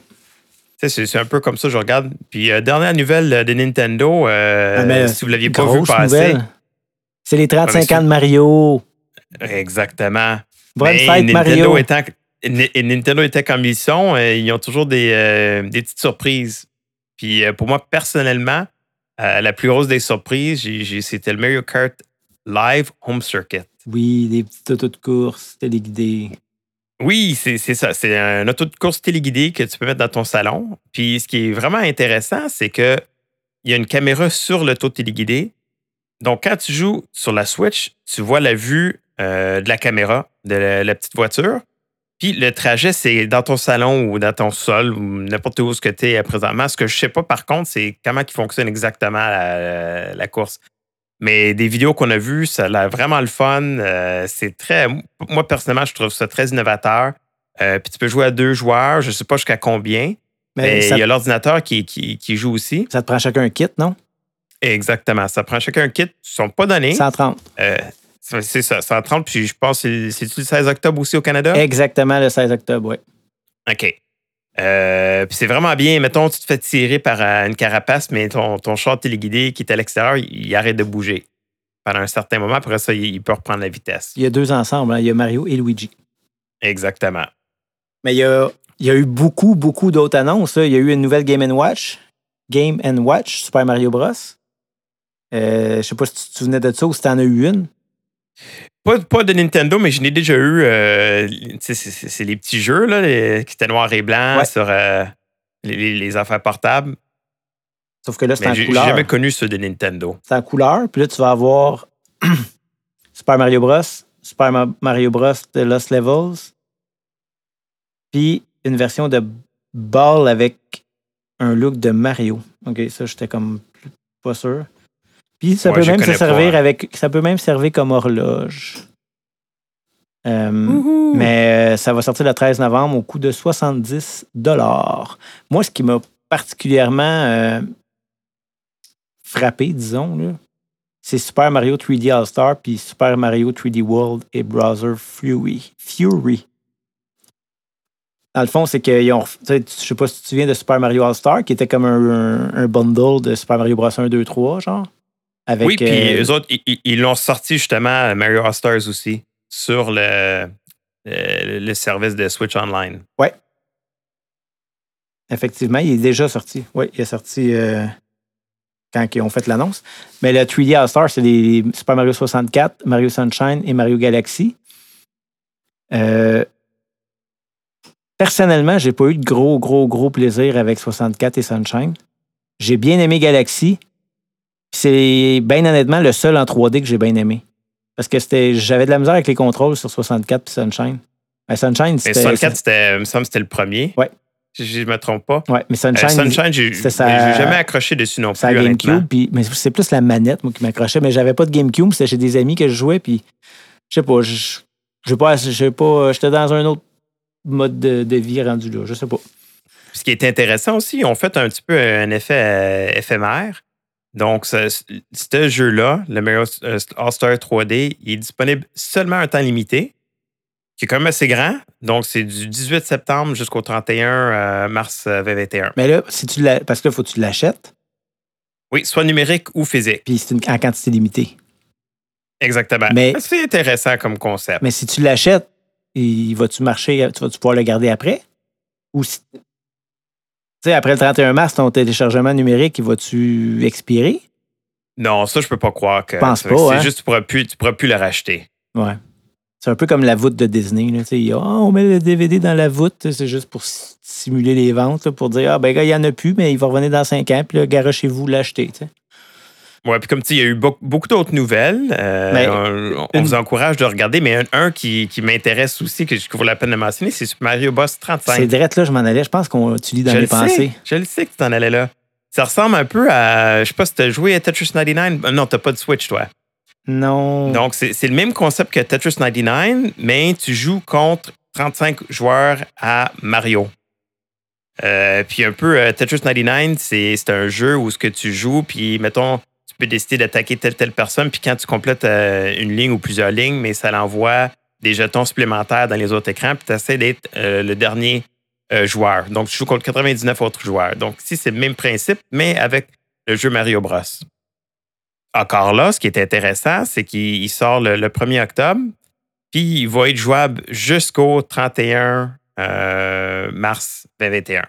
C'est un peu comme ça que je regarde. Puis, euh, dernière nouvelle de Nintendo, Ah, mais si vous ne l'aviez pas vu passer. C'est les 35 Ouais, mais ans de Mario. Exactement. Bonne Mais fête, Nintendo Mario. Étant, N- Nintendo étant comme ils sont, ils ont toujours des, des petites surprises. Puis euh, pour moi, personnellement, euh, la plus grosse des surprises, c'était le Mario Kart Live Home Circuit. Oui, des petits autos de course, téléguidés. Oui, c'est c'est ça. C'est un auto de course téléguidé que tu peux mettre dans ton salon. Puis ce qui est vraiment intéressant, c'est que il y a une caméra sur l'auto téléguidé. Donc, quand tu joues sur la Switch, tu vois la vue euh, de la caméra de la, la petite voiture. Puis le trajet, c'est dans ton salon ou dans ton sol ou n'importe où ce que tu es présentement. Ce que je sais pas, par contre, c'est comment qui fonctionne exactement la, la course. Mais des vidéos qu'on a vues, ça a vraiment le fun. Euh, c'est très. Moi, personnellement, je trouve ça très innovateur. Euh, puis tu peux jouer à deux joueurs. Je sais pas jusqu'à combien. Mais ça, il y a l'ordinateur qui, qui, qui joue aussi. ça te prend chacun un kit, non? Exactement. Ça prend chacun un kit. Ils ne sont pas donnés. 130. Euh, c'est c'est ça, 130. Puis je pense que c'est c'est-tu le 16 octobre aussi au Canada? Exactement le 16 octobre, oui. OK. Euh, puis c'est vraiment bien. Mettons, tu te fais tirer par euh, une carapace, mais ton, ton char téléguidé qui est à l'extérieur, il, il arrête de bouger pendant un certain moment. Après ça, il, il peut reprendre la vitesse. Il y a deux ensemble, hein. il y a Mario et Luigi. Exactement. Mais il y a, il y a eu beaucoup, beaucoup d'autres annonces. là. Il y a eu une nouvelle Game Watch. Game Watch, Super Mario Bros. Euh, je sais pas si tu te souvenais de ça ou si tu en as eu une. Pas, pas de Nintendo, mais je n'ai déjà eu. euh, c'est les petits jeux là, les- qui étaient noirs et blancs Ouais. sur euh, les, les- affaires portables. Sauf que là, c'est en j'ai j'ai couleur. jamais connu ceux de Nintendo. C'est en couleur. Puis là, tu vas avoir Super Mario Bros. Super Ma- Mario Bros. The Lost Levels. Puis une version de Ball avec un look de Mario. OK, ça, j'étais comme pas sûr. Puis ça Ouais, peut même se pas, servir hein. avec. Ça peut même servir comme horloge. Euh, mais euh, ça va sortir le 13 novembre au coût de 70 Moi, ce qui m'a particulièrement euh, frappé, disons, là, c'est Super Mario 3D All-Star puis Super Mario 3D World et Browser Fury. Fury. Dans le fond, c'est qu'ils ont. Je sais pas si tu te souviens de Super Mario All-Star, qui était comme un, un- un bundle de Super Mario Bros. 1, 2, 3, genre. Avec, oui, puis euh, eux autres, ils- l'ont sorti justement, Mario All-Stars aussi, sur le, le, le service de Switch Online. Effectivement, il est déjà sorti. Oui, il est sorti euh, quand ils ont fait l'annonce. Mais le 3D All-Star, c'est les Super Mario 64, Mario Sunshine et Mario Galaxy. Euh, personnellement, j'ai pas eu de gros, gros, gros plaisir avec 64 et Sunshine. J'ai bien aimé Galaxy. C'est bien honnêtement le seul en 3D que j'ai bien aimé. Parce que c'était, j'avais de la misère avec les contrôles sur 64 et Sunshine. Ben, Sunshine, Mais c'était. 64, c'était, il me semble que c'était le premier. Ouais. Si je ne me trompe pas. Ouais, mais Euh, Sunshine, Sunshine, j'ai jamais accroché dessus non plus. GameCube, puis, mais c'est plus la manette, moi, qui m'accrochait. Mais j'avais pas de GameCube, c'était chez des amis que je jouais, puis je sais pas, je je sais pas, j'étais dans un autre mode de, de vie rendu là, je sais pas. Ce qui est intéressant aussi, ils ont fait un petit peu un effet euh, éphémère. Donc, ce, ce jeu-là, le Mario euh, All-Star 3D, il est disponible seulement un temps limité, qui est quand même assez grand. Donc, c'est du 18 septembre jusqu'au 31 euh, mars euh, 2021. Mais là, si tu parce que là, faut que tu l'achètes, Oui, soit numérique ou physique. puis c'est une, en quantité limitée. Exactement. Mais- c'est intéressant comme concept. Mais si tu l'achètes, il vas-tu marcher, tu vas-tu pouvoir le garder après? Ou si. Sais, après le 31 mars, ton téléchargement numérique, il va-tu expirer? Non, ça, je peux pas croire que. Pense c'est pas, hein. juste que tu pourras plus, tu pourras plus le racheter. Ouais. C'est un peu comme la voûte de Disney. Là. Y a, Ah, on met le DVD dans la voûte, c'est juste pour simuler les ventes, là, pour dire Ah, ben, gars, il n'y en a plus, mais il va revenir dans 5 ans, puis là, garochez-vous l'acheter. Ouais, puis comme tu dis, il y a eu beaucoup, beaucoup d'autres nouvelles. Euh, Mais on, on une- vous encourage de regarder, mais un, un qui, qui m'intéresse aussi, que je trouve la peine de mentionner, c'est Super Mario Bros. 35. C'est direct là, je m'en allais. Je pense qu'on tu lis dans je mes le pensées. sais, je le sais que tu t'en allais là. Ça ressemble un peu à, je sais pas si tu as joué à Tetris 99. Euh, Non, tu pas de Switch, toi. Non. Donc, c'est le même concept que Tetris 99, mais tu joues contre 35 joueurs à Mario. Euh, puis un peu, euh, Tetris 99, c'est c'est un jeu où ce que tu joues, puis mettons, tu peux décider d'attaquer telle telle personne, puis quand tu complètes euh, une ligne ou plusieurs lignes, mais ça l'envoie des jetons supplémentaires dans les autres écrans, puis tu essaies d'être euh, le dernier euh, joueur. Donc, tu joues contre 99 autres joueurs. Donc, ici, c'est le même principe, mais avec le jeu Mario Bros. Encore là, ce qui est intéressant, c'est qu'il il sort le, le 1er octobre, puis il va être jouable jusqu'au 31 euh, mars 2021.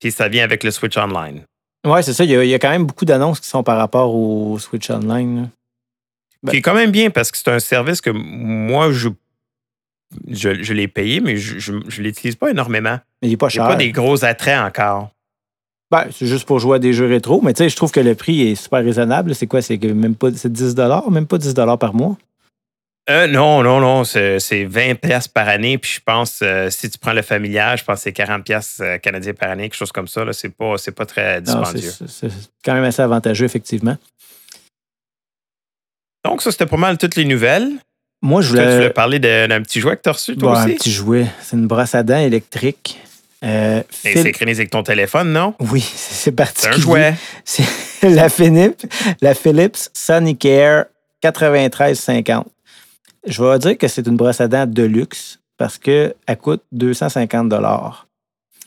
Puis ça vient avec le Switch Online. Ouais, c'est ça. Il y, a, il y a quand même beaucoup d'annonces qui sont par rapport au Switch Online. là. Ben- Qui est quand même bien parce que c'est un service que moi, je, je, je l'ai payé, mais je ne l'utilise pas énormément. Mais il n'est pas cher. pas des gros attraits encore. Ben, c'est juste pour jouer à des jeux rétro. Mais tu sais, je trouve que le prix est super raisonnable. C'est quoi? C'est même pas c'est 10 même pas 10 par mois. Euh, non, non, non, c'est c'est 20 pièces par année. Puis je pense, euh, si tu prends le familial, je pense que c'est 40 pièces canadiens par année, quelque chose comme ça. C'est pas, pas très dispendieux. c'est quand même assez avantageux, effectivement. Donc, ça, c'était pas mal toutes les nouvelles. Moi, je Toi, tu voulais. voulais parler d'un petit jouet que tu as reçu, toi Bon, un aussi? petit jouet. C'est une brosse à dents électrique. Euh, Et Phil- C'est synchronisé avec ton téléphone, non? Oui, c'est c'est C'est particulier. un jouet. C'est la Philips, la Philips Sonicare 9350. Je vais dire que c'est une brosse à dents de luxe parce qu'elle coûte 250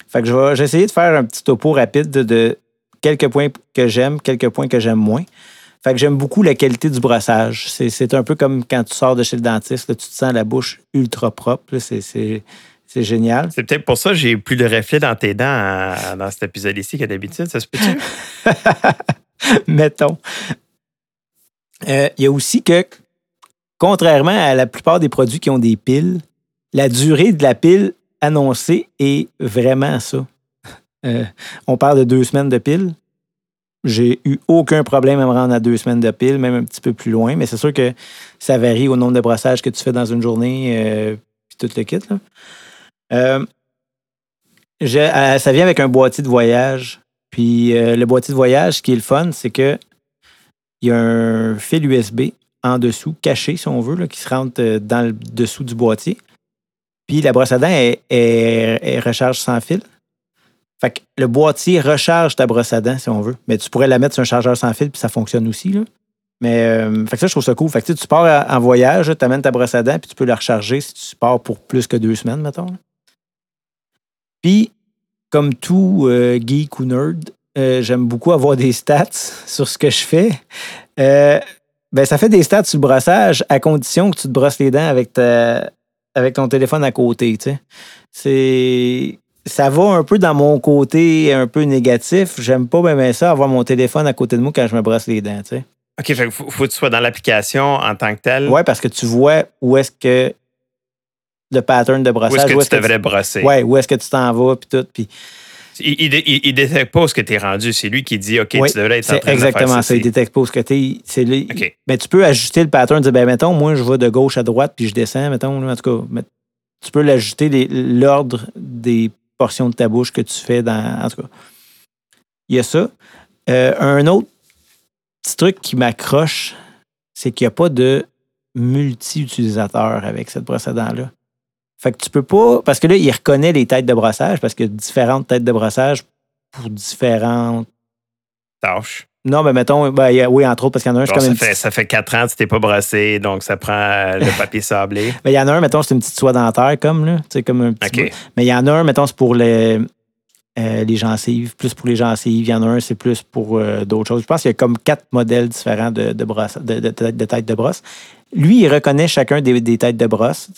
Fait que je vais j'ai essayé de faire un petit topo rapide de, quelques points que j'aime, quelques points que j'aime moins. Fait que j'aime beaucoup la qualité du brossage. C'est- un peu comme quand tu sors de chez le dentiste, là, tu te sens la bouche ultra propre. C'est- génial. C'est peut-être pour ça que j'ai plus de reflets dans tes dents euh, dans cet épisode ici que d'habitude. Ça se peut-tu? mettons. Euh, Il y a aussi que, contrairement à la plupart des produits qui ont des piles, la durée de la pile annoncée est vraiment ça. Euh, on parle de deux semaines de pile. J'ai eu aucun problème à me rendre à deux semaines de pile, même un petit peu plus loin, mais c'est sûr que ça varie au nombre de brossages que tu fais dans une journée, euh, puis tout le kit. là. Euh, ça vient avec un boîtier de voyage. Puis le boîtier de voyage, ce qui est le fun, c'est que il y a un fil USB en dessous, caché si on veut, là, qui se rentre euh, dans le dessous du boîtier. Puis la brosse à dents est, est- est recharge sans fil. Fait que le boîtier recharge ta brosse à dents si on veut. Mais tu pourrais la mettre sur un chargeur sans fil puis ça fonctionne aussi. Là. Mais euh, fait que ça, je trouve ça cool. Fait que tu pars à- en voyage, tu amènes ta brosse à dents puis tu peux la recharger si tu pars pour plus que deux semaines, mettons. Puis, comme tout euh, geek ou nerd, euh, j'aime beaucoup avoir des stats sur ce que je fais. Ben, ça fait des stats sur le brossage à condition que tu te brosses les dents avec, ta, avec ton téléphone à côté. tu sais. C'est. Ça va un peu dans mon côté un peu négatif. J'aime pas bien ça, avoir mon téléphone à côté de moi quand je me brosse les dents. tu sais. OK, fait faut, faut que tu sois dans l'application en tant que tel. Ouais, parce que tu vois où est-ce que le pattern de Où brossage. est-ce que où tu devrais brosser? Ouais, où est-ce que tu t'en vas, puis tout. Puis Il, il, il- il détecte pas ce que tu es rendu. C'est lui qui dit OK, Oui, tu devrais être en train de faire exactement ça. Il détecte pas ce que t'es. C'est lui- OK. Ben, tu peux ajuster le pattern, dire, ben, mettons, moi, je vais de gauche à droite, puis je descends, mettons, là, en tout cas, mais tu peux l'ajuster l'ordre des portions de ta bouche que tu fais dans. En tout cas, il y a ça. Euh, un autre petit truc qui m'accroche, c'est qu'il n'y a pas de multi-utilisateur avec cette brosse à dents-là. Fait que tu peux pas. Parce que là, il reconnaît les têtes de brossage, parce qu'il y a différentes têtes de brossage pour différentes. Tâche. Non, mais mettons, ben, a- oui, entre autres, parce qu'il y en a un, Genre, comme ça, une fait, petite- ça fait quatre ans que tu t'es pas brossé, donc ça prend euh, le papier sablé. Ben, il y en a un, mettons, c'est une petite soie dentaire, comme, là. Tu sais, comme un petit. Mais il y en a un, mettons, c'est pour les, euh, les gencives, plus pour les gencives. Il y en a un, c'est plus pour euh, d'autres choses. Je pense qu'il y a comme quatre modèles différents de, de, brosse, de, de, têtes de brosse. Lui, il reconnaît chacun des, des têtes de brosse.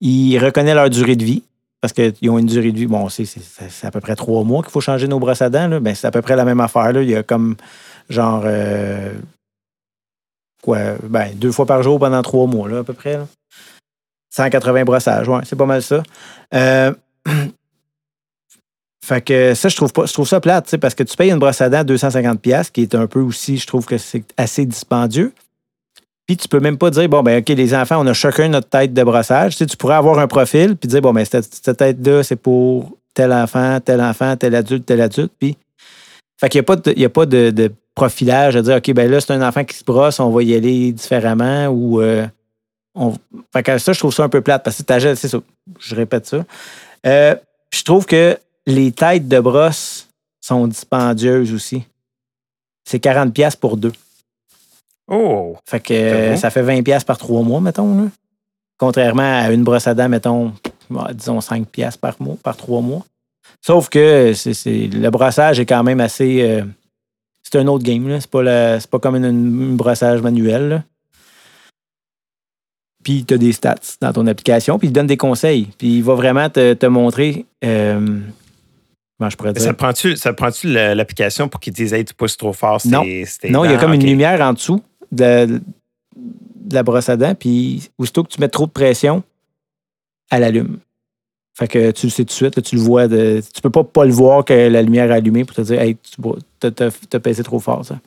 Il reconnaît leur durée de vie. Parce qu'ils ont une durée de vie, bon, c'est, à peu près trois mois qu'il faut changer nos brosses à dents. Ben, c'est à peu près la même affaire. Il y a comme genre euh, quoi, ben, deux fois par jour pendant trois mois, à peu près. là. 180 brossages, ouais, c'est pas mal ça. Euh, Fait que ça, je trouve, pas, je trouve ça plate, parce que tu payes une brosse à dents 250$, qui est un peu aussi, je trouve que c'est assez dispendieux. Puis tu peux même pas dire, bon, ben OK, les enfants, on a chacun notre tête de brossage. Tu, tu pourrais avoir un profil, puis dire, bon, ben cette, tête-là, c'est pour tel enfant, tel enfant, tel adulte, tel adulte. Puis, fait qu'il n'y a pas, de, il a pas de, profilage à dire, OK, ben là, c'est un enfant qui se brosse, on va y aller différemment ou. euh. Fait que ça, je trouve ça un peu plate parce que t'achètes, c'est ça, je répète ça. Euh, je trouve que les têtes de brosse sont dispendieuses aussi. C'est 40$ pour deux. Oh! Fait que ça fait 20$ par trois mois, mettons. Là. Contrairement à une brosse à dents, mettons, bah, disons 5$ par mois, par trois mois. Sauf que c'est, c'est- le brossage est quand même assez. euh, c'est un autre game. Là. C'est, pas la- c'est pas comme une brossage manuel. là. Puis tu as des stats dans ton application, puis il donne des conseils. Puis il va vraiment te, te montrer. euh, comment je pourrais dire? Ça te prend-tu, te la- l'application pour qu'il te dise, hey, tu pousses trop fort? Non. Non, il y a comme une lumière en dessous de, la brosse à dents, puis aussitôt que tu mets trop de pression, elle allume. Fait que tu le sais tout de suite, tu le vois. De, tu peux pas pas le voir que la lumière est allumée pour te dire Hey, tu t'as, pesé trop fort, ça.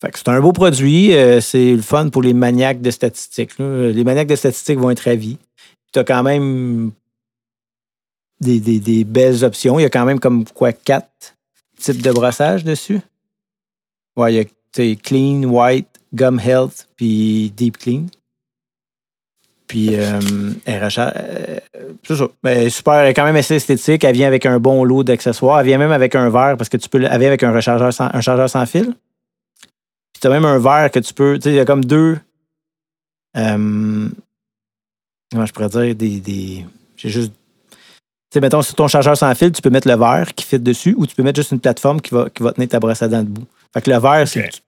Fait que c'est un beau produit. euh, c'est le fun pour les maniaques de statistiques. Les maniaques de statistiques vont être ravis. Tu as quand même des belles options. Il y a quand même comme quoi quatre types de brossage dessus? Ouais, il y a sais, Clean, White, Gum Health, puis Deep Clean. Puis euh, RH, euh. Ben, super, elle est quand même assez esthétique. Elle vient avec un bon lot d'accessoires. Elle vient même avec un verre parce que tu peux. le- Elle vient avec un rechargeur sans, un chargeur sans fil. Puis tu as même un verre que tu peux. Tu sais, il y a comme deux. euh, comment je pourrais dire des. des J'ai juste. Tu sais, mettons, sur ton chargeur sans fil, tu peux mettre le verre qui fit dessus ou tu peux mettre juste une plateforme qui va, qui va tenir ta brosse à dents debout. Fait que le verre,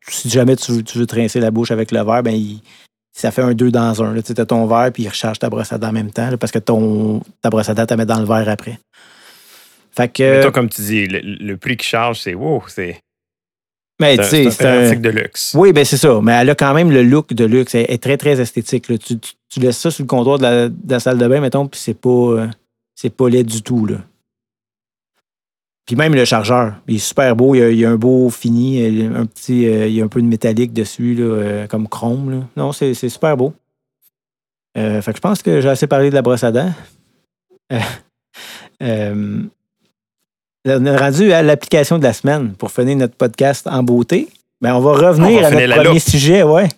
si, jamais tu veux, tu veux te rincer la bouche avec le verre, ben il- ça fait un deux dans un. Tu as ton verre puis il recharge ta brosse à dents en même temps là, parce que ton, ta brosse à dents, tu la mets dans le verre après. Fait que. Mais toi, comme tu dis, le, le prix qui charge, c'est wow, c'est mais tu sais, c'est un un. article de luxe. Oui, ben c'est ça. Mais elle a quand même le look de luxe. Elle est très, très esthétique. là. Tu, tu- tu laisses ça sur le comptoir de la, de la salle de bain, mettons, puis c'est pas, euh, c'est pas laid du tout. Là. Puis même le chargeur, il est super beau. Il y a, il a un beau fini. il y a Un petit, euh, il y a un peu de métallique dessus, là, euh, comme chrome. là. Non, c'est, super beau. Euh, fait que je pense que j'ai assez parlé de la brosse à dents. Euh, euh, on est rendu à l'application de la semaine pour finir notre podcast en beauté. Ben, on va revenir On va à notre premier sujet, ouais.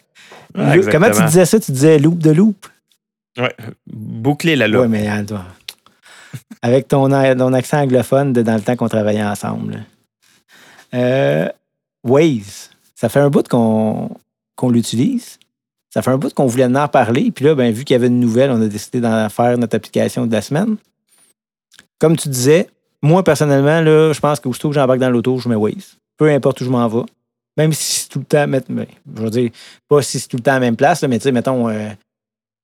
Ah, Comment tu disais ça? Tu disais loop de loop? Ouais. Boucler la loupe. Oui, mais doit- avec ton, ton accent anglophone de dans le temps qu'on travaillait ensemble. Euh, Waze, ça fait un bout qu'on l'utilise. Ça fait un bout qu'on voulait en parler. Puis là, ben, vu qu'il y avait une nouvelle, on a décidé d'en faire notre application de la semaine. Comme tu disais, moi, personnellement, là, je pense qu'aussitôt que j'embarque dans l'auto, je mets Waze. Peu importe où je m'en vais. Même si c'est tout le temps, mais, je veux dire, pas si c'est tout le temps à la même place, mais tu sais, mettons, euh,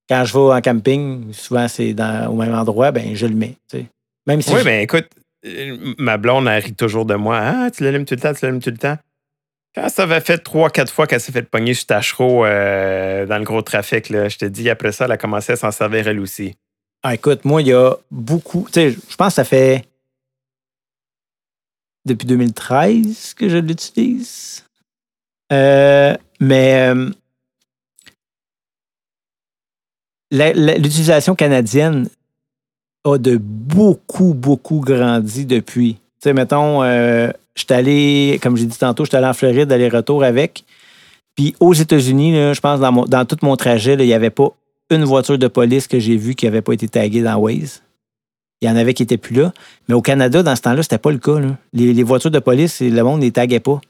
quand je vais en camping, souvent c'est dans- au même endroit, ben je le mets. Même si Oui, je- mais écoute, euh, ma blonde, elle rit toujours de moi. Ah, tu l'allumes tout le temps, tu l'allumes tout le temps. Quand ça avait fait trois, quatre fois qu'elle s'est fait pogner sur Tachereau euh, dans le gros trafic, là, je te dis, après ça, elle a commencé à s'en servir elle aussi. Ah, écoute, moi, il y a beaucoup. Tu sais, je pense que ça fait depuis 2013 que je l'utilise. Euh, mais euh, la- la- l'utilisation canadienne a de beaucoup, beaucoup grandi depuis. Tu sais, mettons, euh, je suis allé, comme j'ai dit tantôt, je suis allé en Floride, aller-retour avec. Puis aux États-Unis, je pense, dans, mon- tout mon trajet, il n'y avait pas une voiture de police que j'ai vue qui n'avait pas été taguée dans Waze. Il y en avait qui n'étaient plus là. Mais au Canada, dans ce temps-là, c'était pas le cas. Les, les voitures de police, le monde ne les taguait pas.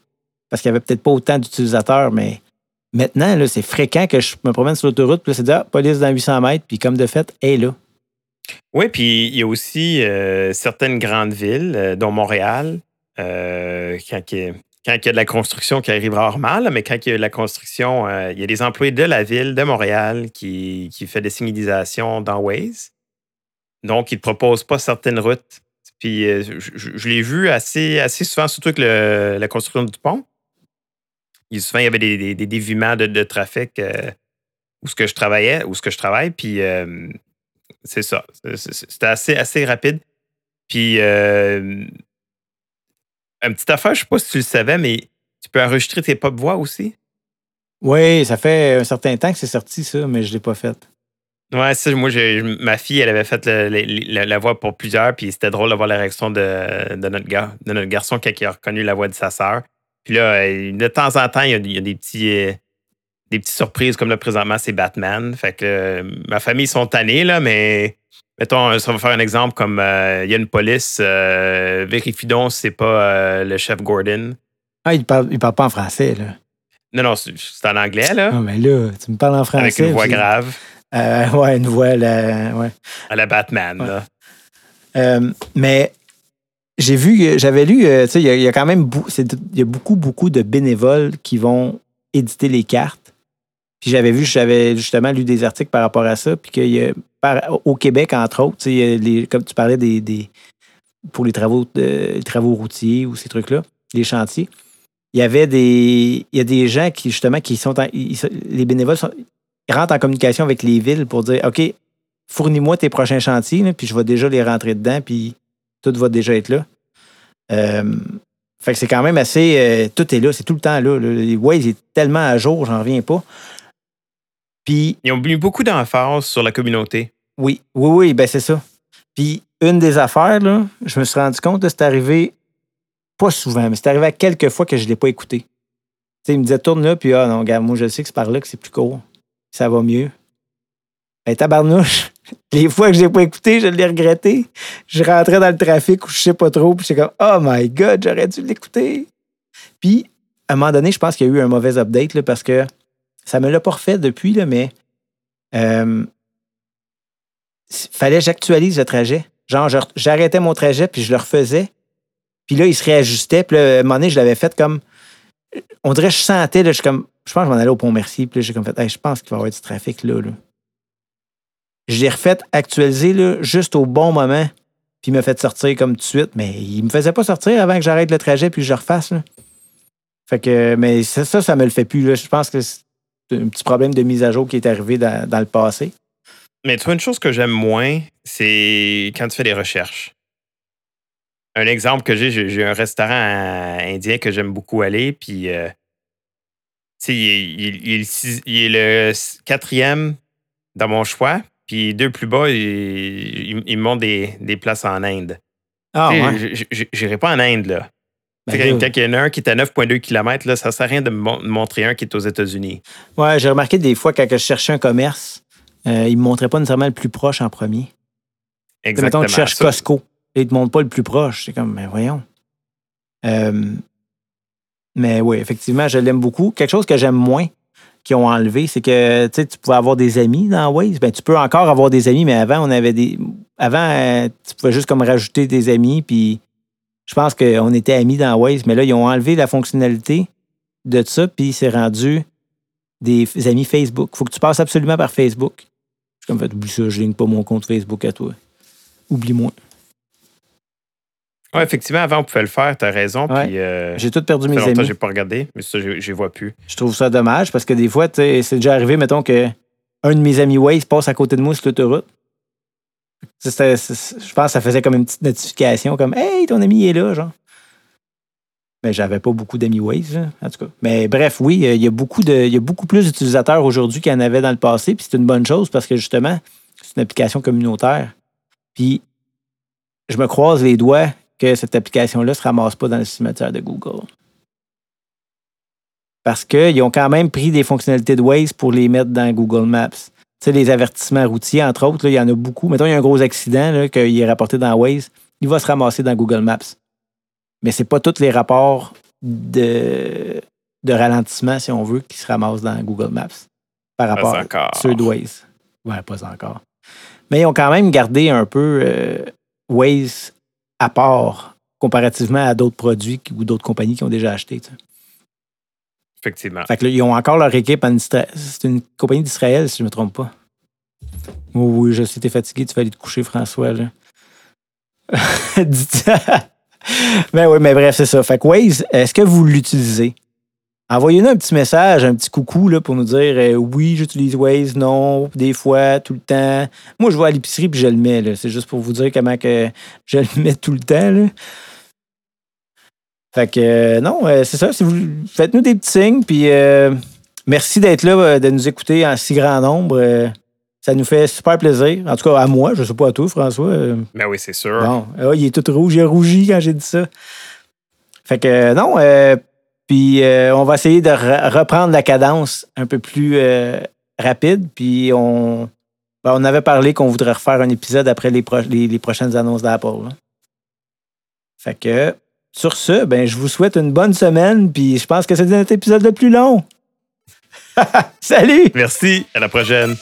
Parce qu'il n'y avait peut-être pas autant d'utilisateurs, mais maintenant, c'est fréquent que je me promène sur l'autoroute, puis c'est dit, ah, police dans 800 mètres, puis comme de fait, elle est là. Oui, puis il y a aussi euh, certaines grandes villes, euh, dont Montréal, euh, quand, il y a, de la construction qui arrive rarement, là, mais quand il y a de la construction, il y a des employés de la ville de Montréal qui, qui fait des signalisations dans Waze. Donc, ils ne proposent pas certaines routes. Puis, je, l'ai vu assez, assez souvent, surtout avec la construction du pont. Il, souvent, il y avait des, des, des déviements de, de trafic euh, où ce que je travaillais, où ce que je travaille. Puis, euh, c'est ça. C'était assez, assez rapide. Puis, euh, une petite affaire, je sais pas si tu le savais, mais tu peux enregistrer tes pop voix aussi? Oui, ça fait un certain temps que c'est sorti, ça, mais je l'ai pas fait. Ouais, ça, moi, ma fille, elle avait fait le- le- la, la voix pour plusieurs, puis c'était drôle de voir la réaction de, de notre, gars, de notre garçon quand il a reconnu la voix de sa sœur. Puis là, euh, de temps en temps, il y a, il y a des petits. euh, des petites surprises, comme là, présentement, c'est Batman. Fait que euh, ma famille sont tannés, là, mais mettons, ça va faire un exemple comme euh, il y a une police, euh, vérifie donc si c'est pas le chef Gordon. Ah, il parle, il parle pas en français, là. Non, non, c'est en anglais, là, Ah, mais là, tu me parles en français. avec une voix puis- grave, ouais, une voix, ouais. à la Batman. Ouais. Là. Mais j'ai vu, j'avais lu, euh, tu sais, il y, a- quand même il y a beaucoup, beaucoup de bénévoles qui vont éditer les cartes. Puis j'avais vu, j'avais justement lu des articles par rapport à ça, puis qu'il y a, au Québec, entre autres, tu sais, comme tu parlais des, des- pour les travaux, de- les travaux routiers ou ces trucs-là, les chantiers, il y avait des, il y a des gens qui, justement, qui sont, en- les bénévoles sont- rentrent en communication avec les villes pour dire, OK, fournis-moi tes prochains chantiers, puis je vais déjà les rentrer dedans, puis tout va déjà être là. Euh, fait que c'est quand même assez. euh, tout est là, c'est tout le temps là. Les Waze est tellement à jour, j'en reviens pas. Puis, Ils ont mis beaucoup d'emphase sur la communauté. oui, oui, oui, ben c'est ça. Puis, une des affaires, là, je me suis rendu compte, là, c'est arrivé, pas souvent, mais c'est arrivé à quelques fois que je ne l'ai pas écouté. Tu sais, il me disait, tourne là, puis ah non, regarde, moi, je sais que c'est par là que c'est plus court. Ça va mieux. Ben, tabarnouche, les fois que je l'ai pas écouté, je l'ai regretté. Je rentrais dans le trafic ou je sais pas trop, puis j'étais comme, oh my God, j'aurais dû l'écouter. Puis, à un moment donné, je pense qu'il y a eu un mauvais update, là, parce que ça me l'a pas refait depuis, là, mais euh, fallait que j'actualise le trajet. Genre, j'arrêtais mon trajet, puis je le refaisais. Puis là, il se réajustait. Puis là, à un moment donné, je l'avais fait comme. On dirait que je sentais, là, je, comme, je pense que je m'en allais au Pont-Mercier. Puis là, j'ai comme fait, Hey, je pense qu'il va y avoir du trafic là. là. Je l'ai refait actualiser là, juste au bon moment. Puis il m'a fait sortir comme tout de suite. Mais il me faisait pas sortir avant que j'arrête le trajet puis que je refasse. Là. Fait que, mais ça, ça, ça me le fait plus. Là. Je pense que c'est un petit problème de mise à jour qui est arrivé dans, le passé. Mais tu vois, une chose que j'aime moins, c'est quand tu fais des recherches. Un exemple que j'ai, j'ai un restaurant indien que j'aime beaucoup aller, puis euh, il, est- le quatrième dans mon choix, puis deux plus bas, il, il- il me montre des, des places en Inde. Ah, ouais. J'irai pas en Inde, là. Ben quand, il y en a un qui est à 9,2 km, là, ça sert à rien de me mon- montrer un qui est aux États-Unis. Ouais, j'ai remarqué des fois quand que je cherchais un commerce, euh, ils me montraient pas nécessairement le plus proche en premier. Exactement. Mettons, tu cherches Ça- Costco. Et ils te montrent pas le plus proche. C'est comme, mais voyons. Euh, mais oui, effectivement, je l'aime beaucoup. Quelque chose que j'aime moins qu'ils ont enlevé, c'est que tu pouvais avoir des amis dans Waze. Ben, tu peux encore avoir des amis, mais avant, on avait des. Avant, euh, tu pouvais juste comme rajouter des amis, puis je pense qu'on était amis dans Waze, mais là, ils ont enlevé la fonctionnalité de ça, puis c'est rendu des amis Facebook. faut que tu passes absolument par Facebook. Je suis comme fait, oublie ça, je ligne pas mon compte Facebook à toi. Oublie-moi. Ouais, effectivement, avant, on pouvait le faire, tu as raison. Ouais. Puis, euh, J'ai tout perdu mes amis. j'ai pas regardé, mais ça, je ne les vois plus. Je trouve ça dommage parce que des fois, c'est déjà arrivé, mettons, que un de mes amis Waze passe à côté de moi sur l'autoroute. Je pense que ça faisait comme une petite notification, comme Hey, ton ami est là, genre. Mais j'avais pas beaucoup d'amis Waze, en tout cas. Mais bref, oui, il y a beaucoup, de, il y a beaucoup plus d'utilisateurs aujourd'hui qu'il y en avait dans le passé, puis c'est une bonne chose parce que justement, c'est une application communautaire. Puis je me croise les doigts que cette application-là ne se ramasse pas dans le cimetière de Google. Parce qu'ils ont quand même pris des fonctionnalités de Waze pour les mettre dans Google Maps. Tu sais, les avertissements routiers, entre autres, là, il y en a beaucoup. Mettons, il y a un gros accident qu'il est rapporté dans Waze, il va se ramasser dans Google Maps. Mais c'est pas tous les rapports de, de ralentissement, si on veut, qui se ramassent dans Google Maps par rapport à ceux de Waze. Ouais, pas encore. Mais ils ont quand même gardé un peu euh, Waze à part comparativement à d'autres produits ou d'autres compagnies qui ont déjà acheté. Effectivement. Fait que là, ils ont encore leur équipe en Isra- C'est une compagnie d'Israël, si je ne me trompe pas. Oui, oui, je sais, t'es fatigué, tu vas aller te coucher, François. Là. Ben oui, mais bref, c'est ça. Fait que Waze, est-ce que vous l'utilisez? Envoyez-nous un petit message, un petit coucou là, pour nous dire euh, oui, j'utilise Waze, non, des fois, tout le temps. Moi, je vais à l'épicerie puis je le mets. C'est juste pour vous dire comment que je le mets tout le temps. là. Fait que euh, non, euh, c'est ça. Si vous faites-nous des petits signes, puis euh, merci d'être là, de nous écouter en si grand nombre. ça nous fait super plaisir. En tout cas, à moi, je sais pas à toi, François. Ben oui, c'est sûr. Bon, ah, il est tout rouge, il a rougi quand j'ai dit ça. Fait que non, puis euh, on va essayer de re- reprendre la cadence un peu plus euh, rapide. Puis on, ben, on avait parlé qu'on voudrait refaire un épisode après les, pro- les, les prochaines annonces d'Apple. là. Fait que sur ce, ben je vous souhaite une bonne semaine. Puis je pense que c'est notre épisode le plus long. Salut! Merci. À la prochaine.